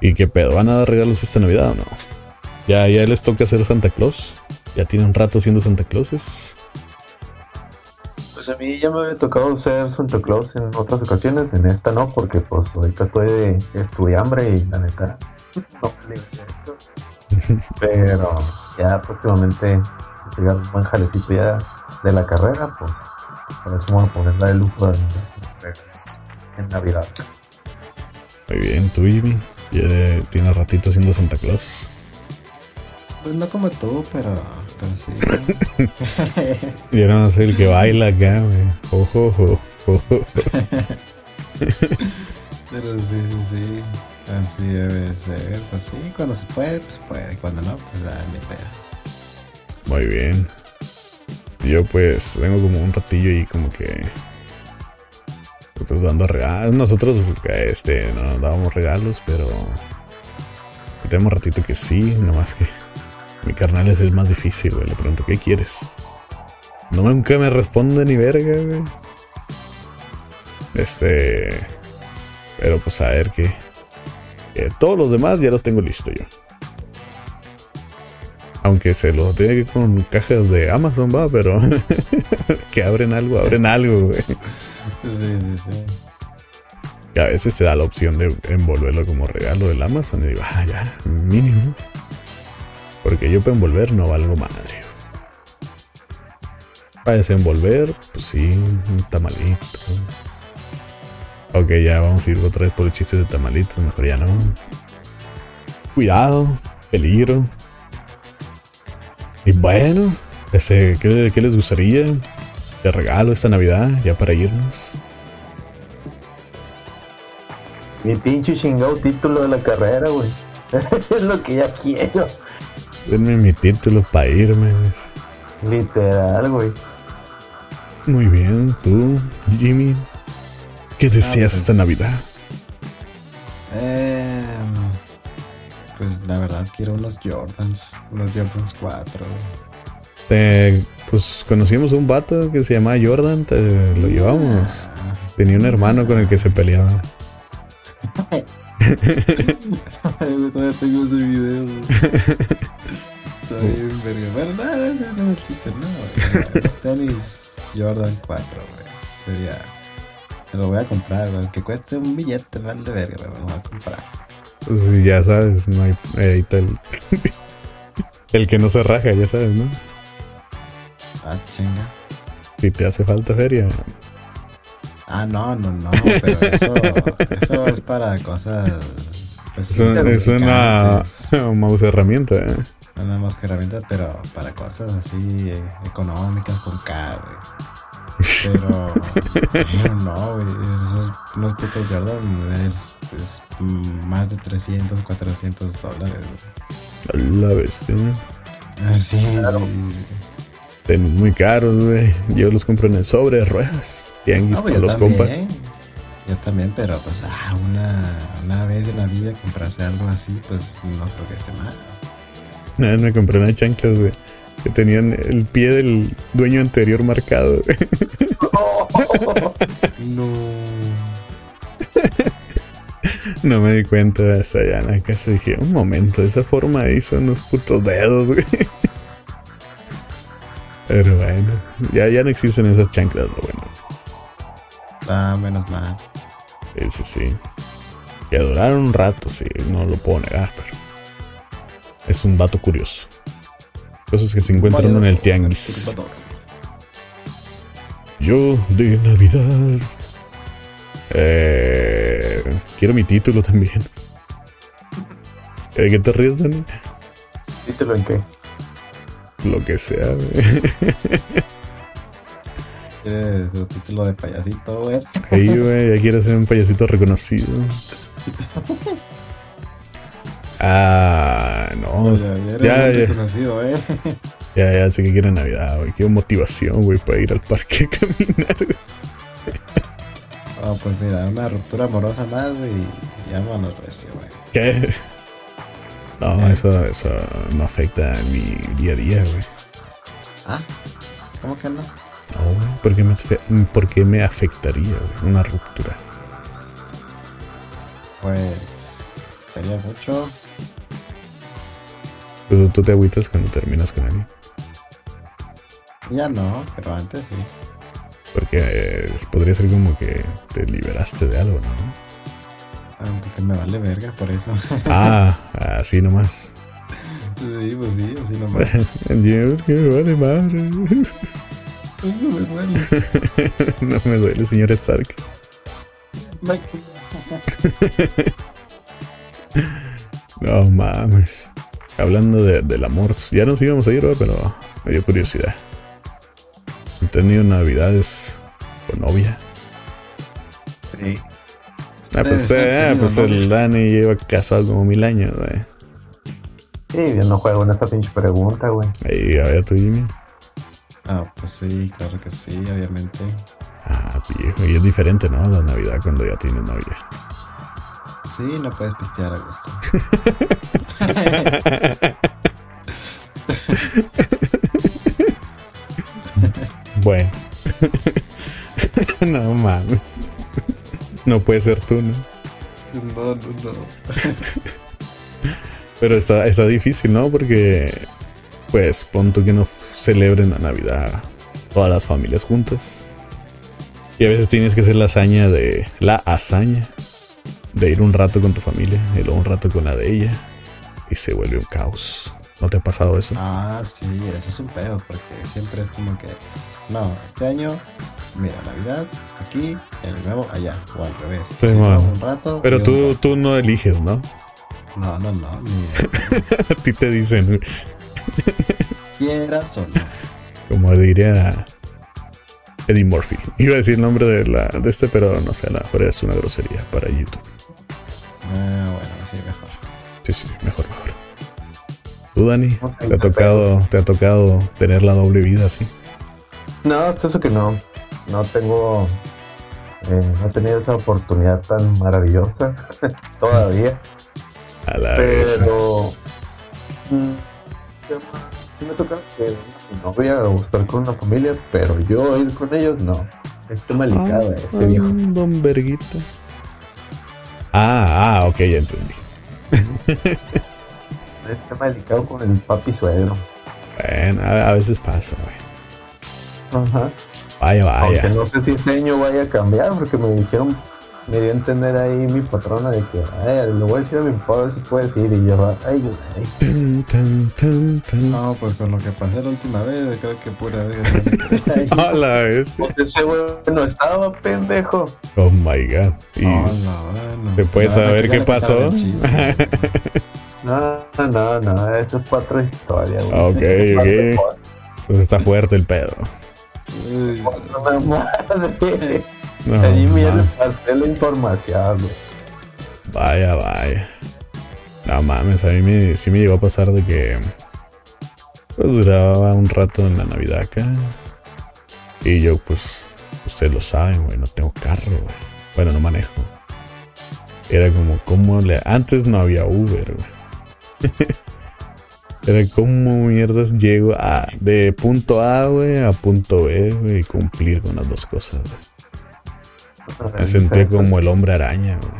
¿Y qué pedo? ¿Van a dar regalos esta Navidad o no? Ya, ya les toca ser Santa Claus. Ya tienen rato siendo Santa Clauses. Pues a mí ya me había tocado ser Santa Claus en otras ocasiones, en esta no, porque pues ahorita estoy estudiambre y la neta no Pero ya próximamente si llega un buen jalecito ya de la carrera, pues por eso voy a poner la de lujo regalos en Navidad. Muy bien, tú, Jimmy. Ya tiene ratito siendo Santa Claus. Pues no como tú, pero, pero sí. Y ahora no soy el que baila acá, güey. Ojo, ojo, ojo. Pues sí, cuando se puede, pues se puede. Cuando no, pues da ni idea. Muy bien. Yo pues tengo como un ratillo y como que pues dando regalos. Nosotros este no dábamos regalos, pero tenemos ratito que sí, nomás que mi carnal es el más difícil, güey. Le pregunto, ¿qué quieres? No nunca me responde ni verga, güey. Este. Pero pues a ver qué. Todos los demás ya los tengo listo yo. Aunque se los que con cajas de Amazon, va, pero [LAUGHS] que abren algo, abren algo, güey. Sí, sí, sí. Y a veces te da la opción de envolverlo como regalo del Amazon y digo, ah, ya, mínimo. Porque yo para envolver no valgo madre. Para desenvolver, pues sí, un tamalito. Ok, ya vamos a ir otra vez por el chiste de tamalitos, mejor ya no. Cuidado, peligro. Y bueno, ese, ¿qué, ¿qué, les gustaría de regalo esta Navidad ya para irnos? Mi pinche chingado título de la carrera, güey. [LAUGHS] es lo que ya quiero. Denme mi título para irme. Literal, güey. Muy bien, tú, Jimmy. ¿Qué deseas esta Navidad? Eh, pues la verdad quiero unos Jordans, unos Jordans 4. pues conocimos un vato que se llamaba Jordan, lo llevamos. Ah. Tenía un hermano con el que se peleaba. Todavía [LAUGHS] tengo ese video. Está bien, verga. Bueno, no, no, ese no es el chiste, no. Tenis Jordan 4, güey. Sería. Me lo voy a comprar, güey. Que cueste un billete, vale verga, lo voy a comprar. Pues ya sabes, no hay. Ahí está el. [LAUGHS] el que no se raja, ya sabes, ¿no? Ah, chinga. Si te hace falta feria, Ah, no, no, no, pero eso, eso es para cosas. Pues, es, es una [LAUGHS] mouse herramienta, ¿eh? Una mouse herramienta, pero para cosas así eh, económicas con K, güey. Pero, no, güey, esos unos putos Jordan es, es más de 300, 400 dólares, güey. La bestia. Ah, sí, muy caros, güey. Yo los compro en el sobre de ruedas tianguis no, los compas. Yo también, pero pues ah, una, una vez en la vida comprarse algo así, pues no creo que esté mal. Nada, me compré unas chanclas, güey, que tenían el pie del dueño anterior marcado, [LAUGHS] no. [LAUGHS] No me di cuenta hasta allá en la casa. Dije, un momento, esa forma ahí son unos putos dedos, güey. [LAUGHS] Pero bueno, ya, ya no existen esas chanclas, lo bueno. Ah, menos mal. Sí, sí, Que duraron un rato, sí, no lo puedo negar, pero. Es un dato curioso. Cosas que se encuentran en el tianguis. Yo de Navidad. Eh, quiero mi título también. ¿De qué te ríes, Dani? ¿Título en qué? Lo que sea, Quiere su título de payasito, güey. Sí, güey, ya quiere ser un payasito reconocido. [LAUGHS] Ah, no. Ya, ya, ya, eh. [LAUGHS] Ya, ya sé que quiere Navidad, güey. Quiero motivación, güey, para ir al parque a [LAUGHS] caminar, güey. Oh, pues mira, una ruptura amorosa más, güey, y vámonos recio, güey. ¿Qué? No, ¿Eh? eso, eso no afecta a mi día a día, güey. Ah, ¿cómo que no? No, porque me, me afectaría una ruptura. Pues sería mucho. ¿Tú, ¿Tú, te agüitas cuando terminas con alguien? Ya no, pero antes sí. Porque eh, podría ser como que te liberaste de algo, ¿no? Ah, porque me vale verga por eso. ah, así nomás. Sí, pues sí, así nomás. Dios, que me vale madre. No me duele. [LAUGHS] no me duele, señor Stark. [LAUGHS] no mames. Hablando de, del amor, ya nos íbamos a ir, pero me dio curiosidad. ¿Han tenido navidades con novia? Sí. Ah, pues, eh, pues el Dani lleva casado como mil años, güey. Sí, yo no juego en esa pinche pregunta, güey. Ahí, a ver, tú Jimmy. Ah, pues sí, claro que sí, obviamente. Ah, viejo, y es diferente, ¿no? La Navidad cuando ya tienes novia. Sí, no puedes pistear a gusto. [LAUGHS] bueno. no mames. No puede ser tú, ¿no? No, no, no. Pero está, está difícil, ¿no? Porque, pues, pon tú que no celebren la Navidad todas las familias juntas. Y a veces tienes que hacer la hazaña de. La hazaña de ir un rato con tu familia y luego un rato con la de ella. Y se vuelve un caos. ¿No te ha pasado eso? Ah, sí, eso es un pedo, porque siempre es como que, no, este año, mira, Navidad, aquí, el nuevo, allá, o al revés. Sí, un rato. Pero tú, tú no eliges, ¿no? No, no, no, ni [LAUGHS] A ti te dicen, quieras o no. como diría Eddie Murphy. Iba a decir el nombre de, la, de este, pero no sé, a lo mejor es una grosería para YouTube. Ah, bueno, sí, mejor. Sí, sí, mejor, mejor. ¿Tú, Dani? ¿Te ha tocado, te ha tocado tener la doble vida así? No, es eso que no. No tengo. eh, no he tenido esa oportunidad tan maravillosa [LAUGHS] todavía. A la vez. Pero. mm, Sí me toca que mi novia o estar con una familia, pero yo ir con ellos no. Estoy malicado ese Ah, viejo. Don Verguita. Ah, ah, ok, ya entendí. Estoy malicado con el papi suegro. Bueno, a, a veces pasa, güey. Ajá. Vaya, Aunque vaya. no sé si este año vaya a cambiar, porque me dijeron, me dio a entender ahí mi patrona de que, ay, le voy a decir a mi papá a ver si puedes ir. Y yo, ay, güey. Tun, tun, tun, tun. No, pues con lo que pasé la última vez, creo que pura vez. no me creo. A la vez. Pues ese güey no estaba, pendejo. Oh my god. Y No, no. ¿Se puede saber qué pasó? [LAUGHS] No, no, no, eso es para otra historia, güey. Ok, ok. pues está fuerte el pedo. No, Allí me ma- pasé la información. Vaya, vaya. No mames, a mí me, sí me llegó a pasar de que. Pues duraba un rato en la Navidad acá. Y yo, pues. Ustedes lo saben, güey, no tengo carro, güey. Bueno, no manejo. Era como, ¿cómo le.? Antes no había Uber, güey. [LAUGHS] Era como mierdas llego a, de punto A, güey, a punto B, güey, y cumplir con las dos cosas, güey. Me sentía como el hombre araña, güey.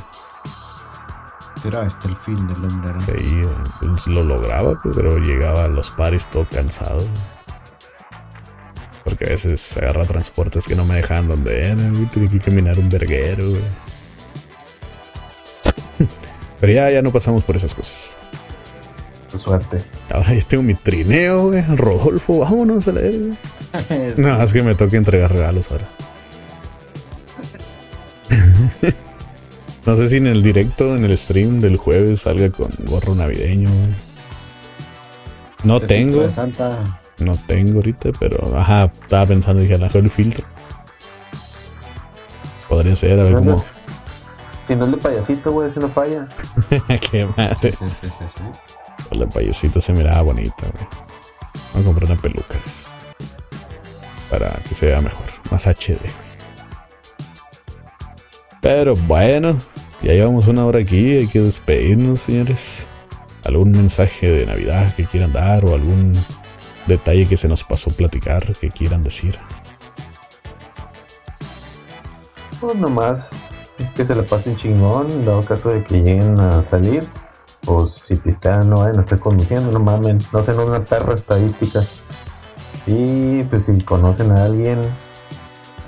Será este el fin del hombre araña. Sí, pues, lo lograba, pues, pero llegaba a los pares todo cansado. güey. Porque a veces agarra transportes que no me dejaban donde era, güey. Tuve que caminar un verguero, güey. [LAUGHS] Pero ya, ya no pasamos por esas cosas. Tu suerte. Ahora ya tengo mi trineo, güey. Rodolfo, vámonos a la. [LAUGHS] No, es que me toca entregar regalos ahora. [LAUGHS] no sé si en el directo, en el stream del jueves salga con gorro navideño. güey. No El tengo, Santa. no tengo ahorita, pero ajá, estaba pensando, dije, a el filtro. Podría ser, a ver cómo. Si no es de payasito, güey, es una falla. [LAUGHS] Qué madre. sí, sí, sí, sí. La payasita se miraba bonita, güey. Voy a comprar una pelucas. Para que se vea mejor. Más HD, güey. Pero bueno, ya llevamos una hora aquí. Hay que despedirnos, señores. ¿Algún mensaje de Navidad que quieran dar o algún detalle que se nos pasó platicar que quieran decir? Pues nomás que se la pasen chingón, en dado caso de que lleguen a salir. Pues si pistean, no vayan a estar conduciendo, no mamen, no sean una perra estadística. Y pues si conocen a alguien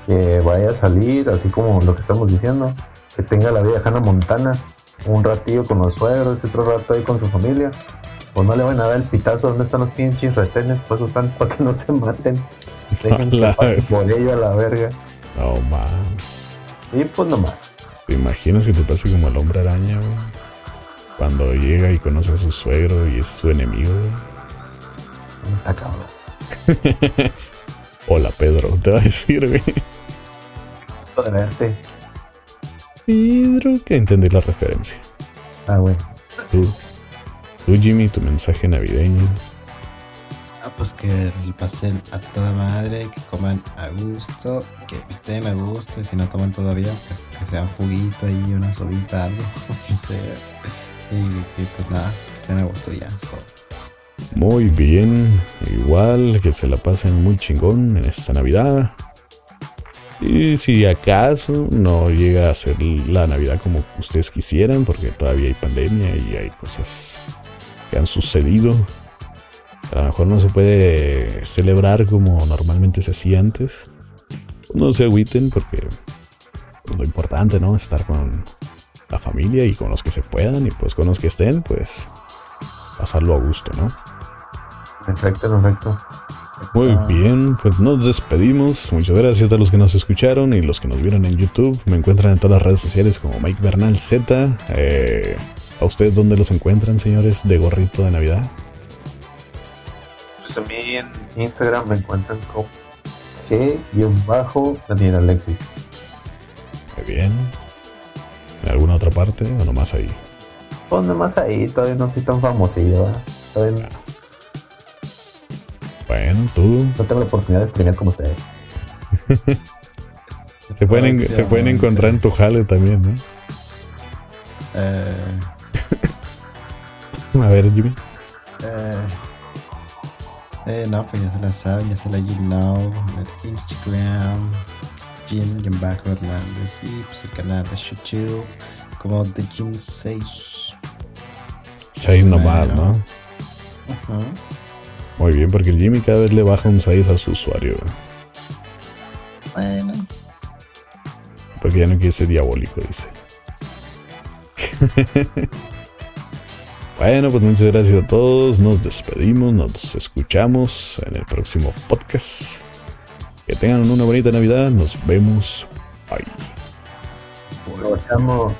que vaya a salir, así como lo que estamos diciendo, que tenga la vida Hannah Montana, un ratillo con los suegros y otro rato ahí con su familia. Pues no le van a dar el pitazo donde están los pinches retenes, pues están para que no se maten. [LAUGHS] Dejen por ello a la verga. No, man. Y pues nomás. ¿Te imaginas que te pase como el hombre araña, güey? Cuando llega y conoce a su suegro y es su enemigo, güey. Está cabrón. [LAUGHS] Hola, Pedro, te va a decir, güey. Creo que entendí la referencia. Ah, bueno. Tú, tú Jimmy, tu mensaje navideño. Ah, pues que pasen a toda madre, que coman a gusto, que estén a gusto, y si no toman todavía, pues que sea un juguito y una sodita, algo. [LAUGHS] Y que pues nada, que estén a gusto ya. Muy bien, igual que se la pasen muy chingón en esta Navidad. Y si acaso no llega a ser la Navidad como ustedes quisieran, porque todavía hay pandemia y hay cosas que han sucedido, a lo mejor no se puede celebrar como normalmente se hacía antes. No se agüiten porque lo importante, ¿no? Estar con la familia y con los que se puedan y pues con los que estén, pues pasarlo a gusto, ¿no? Perfecto, perfecto. Muy bien, pues nos despedimos. Muchas gracias a los que nos escucharon y los que nos vieron en YouTube. Me encuentran en todas las redes sociales como Mike Bernal Z. Eh, ¿A ustedes dónde los encuentran, señores, de gorrito de Navidad? Pues a mí en Instagram me encuentran como G-Daniel Alexis. Muy bien. ¿En alguna otra parte o nomás ahí? Pues nomás ahí, todavía no soy tan famosillo, ¿verdad? Todavía no. Bueno, tú. No tengo la oportunidad de streamear como ustedes. [LAUGHS] te, pueden, te pueden encontrar en tu jale también, ¿no? Eh, [LAUGHS] A ver, Jimmy. eh, eh, no, pues ya se la saben, ya se la you know, el Instagram, Jim, Jim Baco Hernández y pues el canal de YouTube como The Jim 6. Seis nomás, Bueno. ¿no? Muy bien, porque el Jimmy cada vez le baja un 6 a su usuario. Bueno, Porque ya no quiere ser diabólico, dice. [LAUGHS] bueno, pues muchas gracias a todos. Nos despedimos, nos escuchamos en el próximo podcast. Que tengan una bonita Navidad. Nos vemos. Bye. Echamos.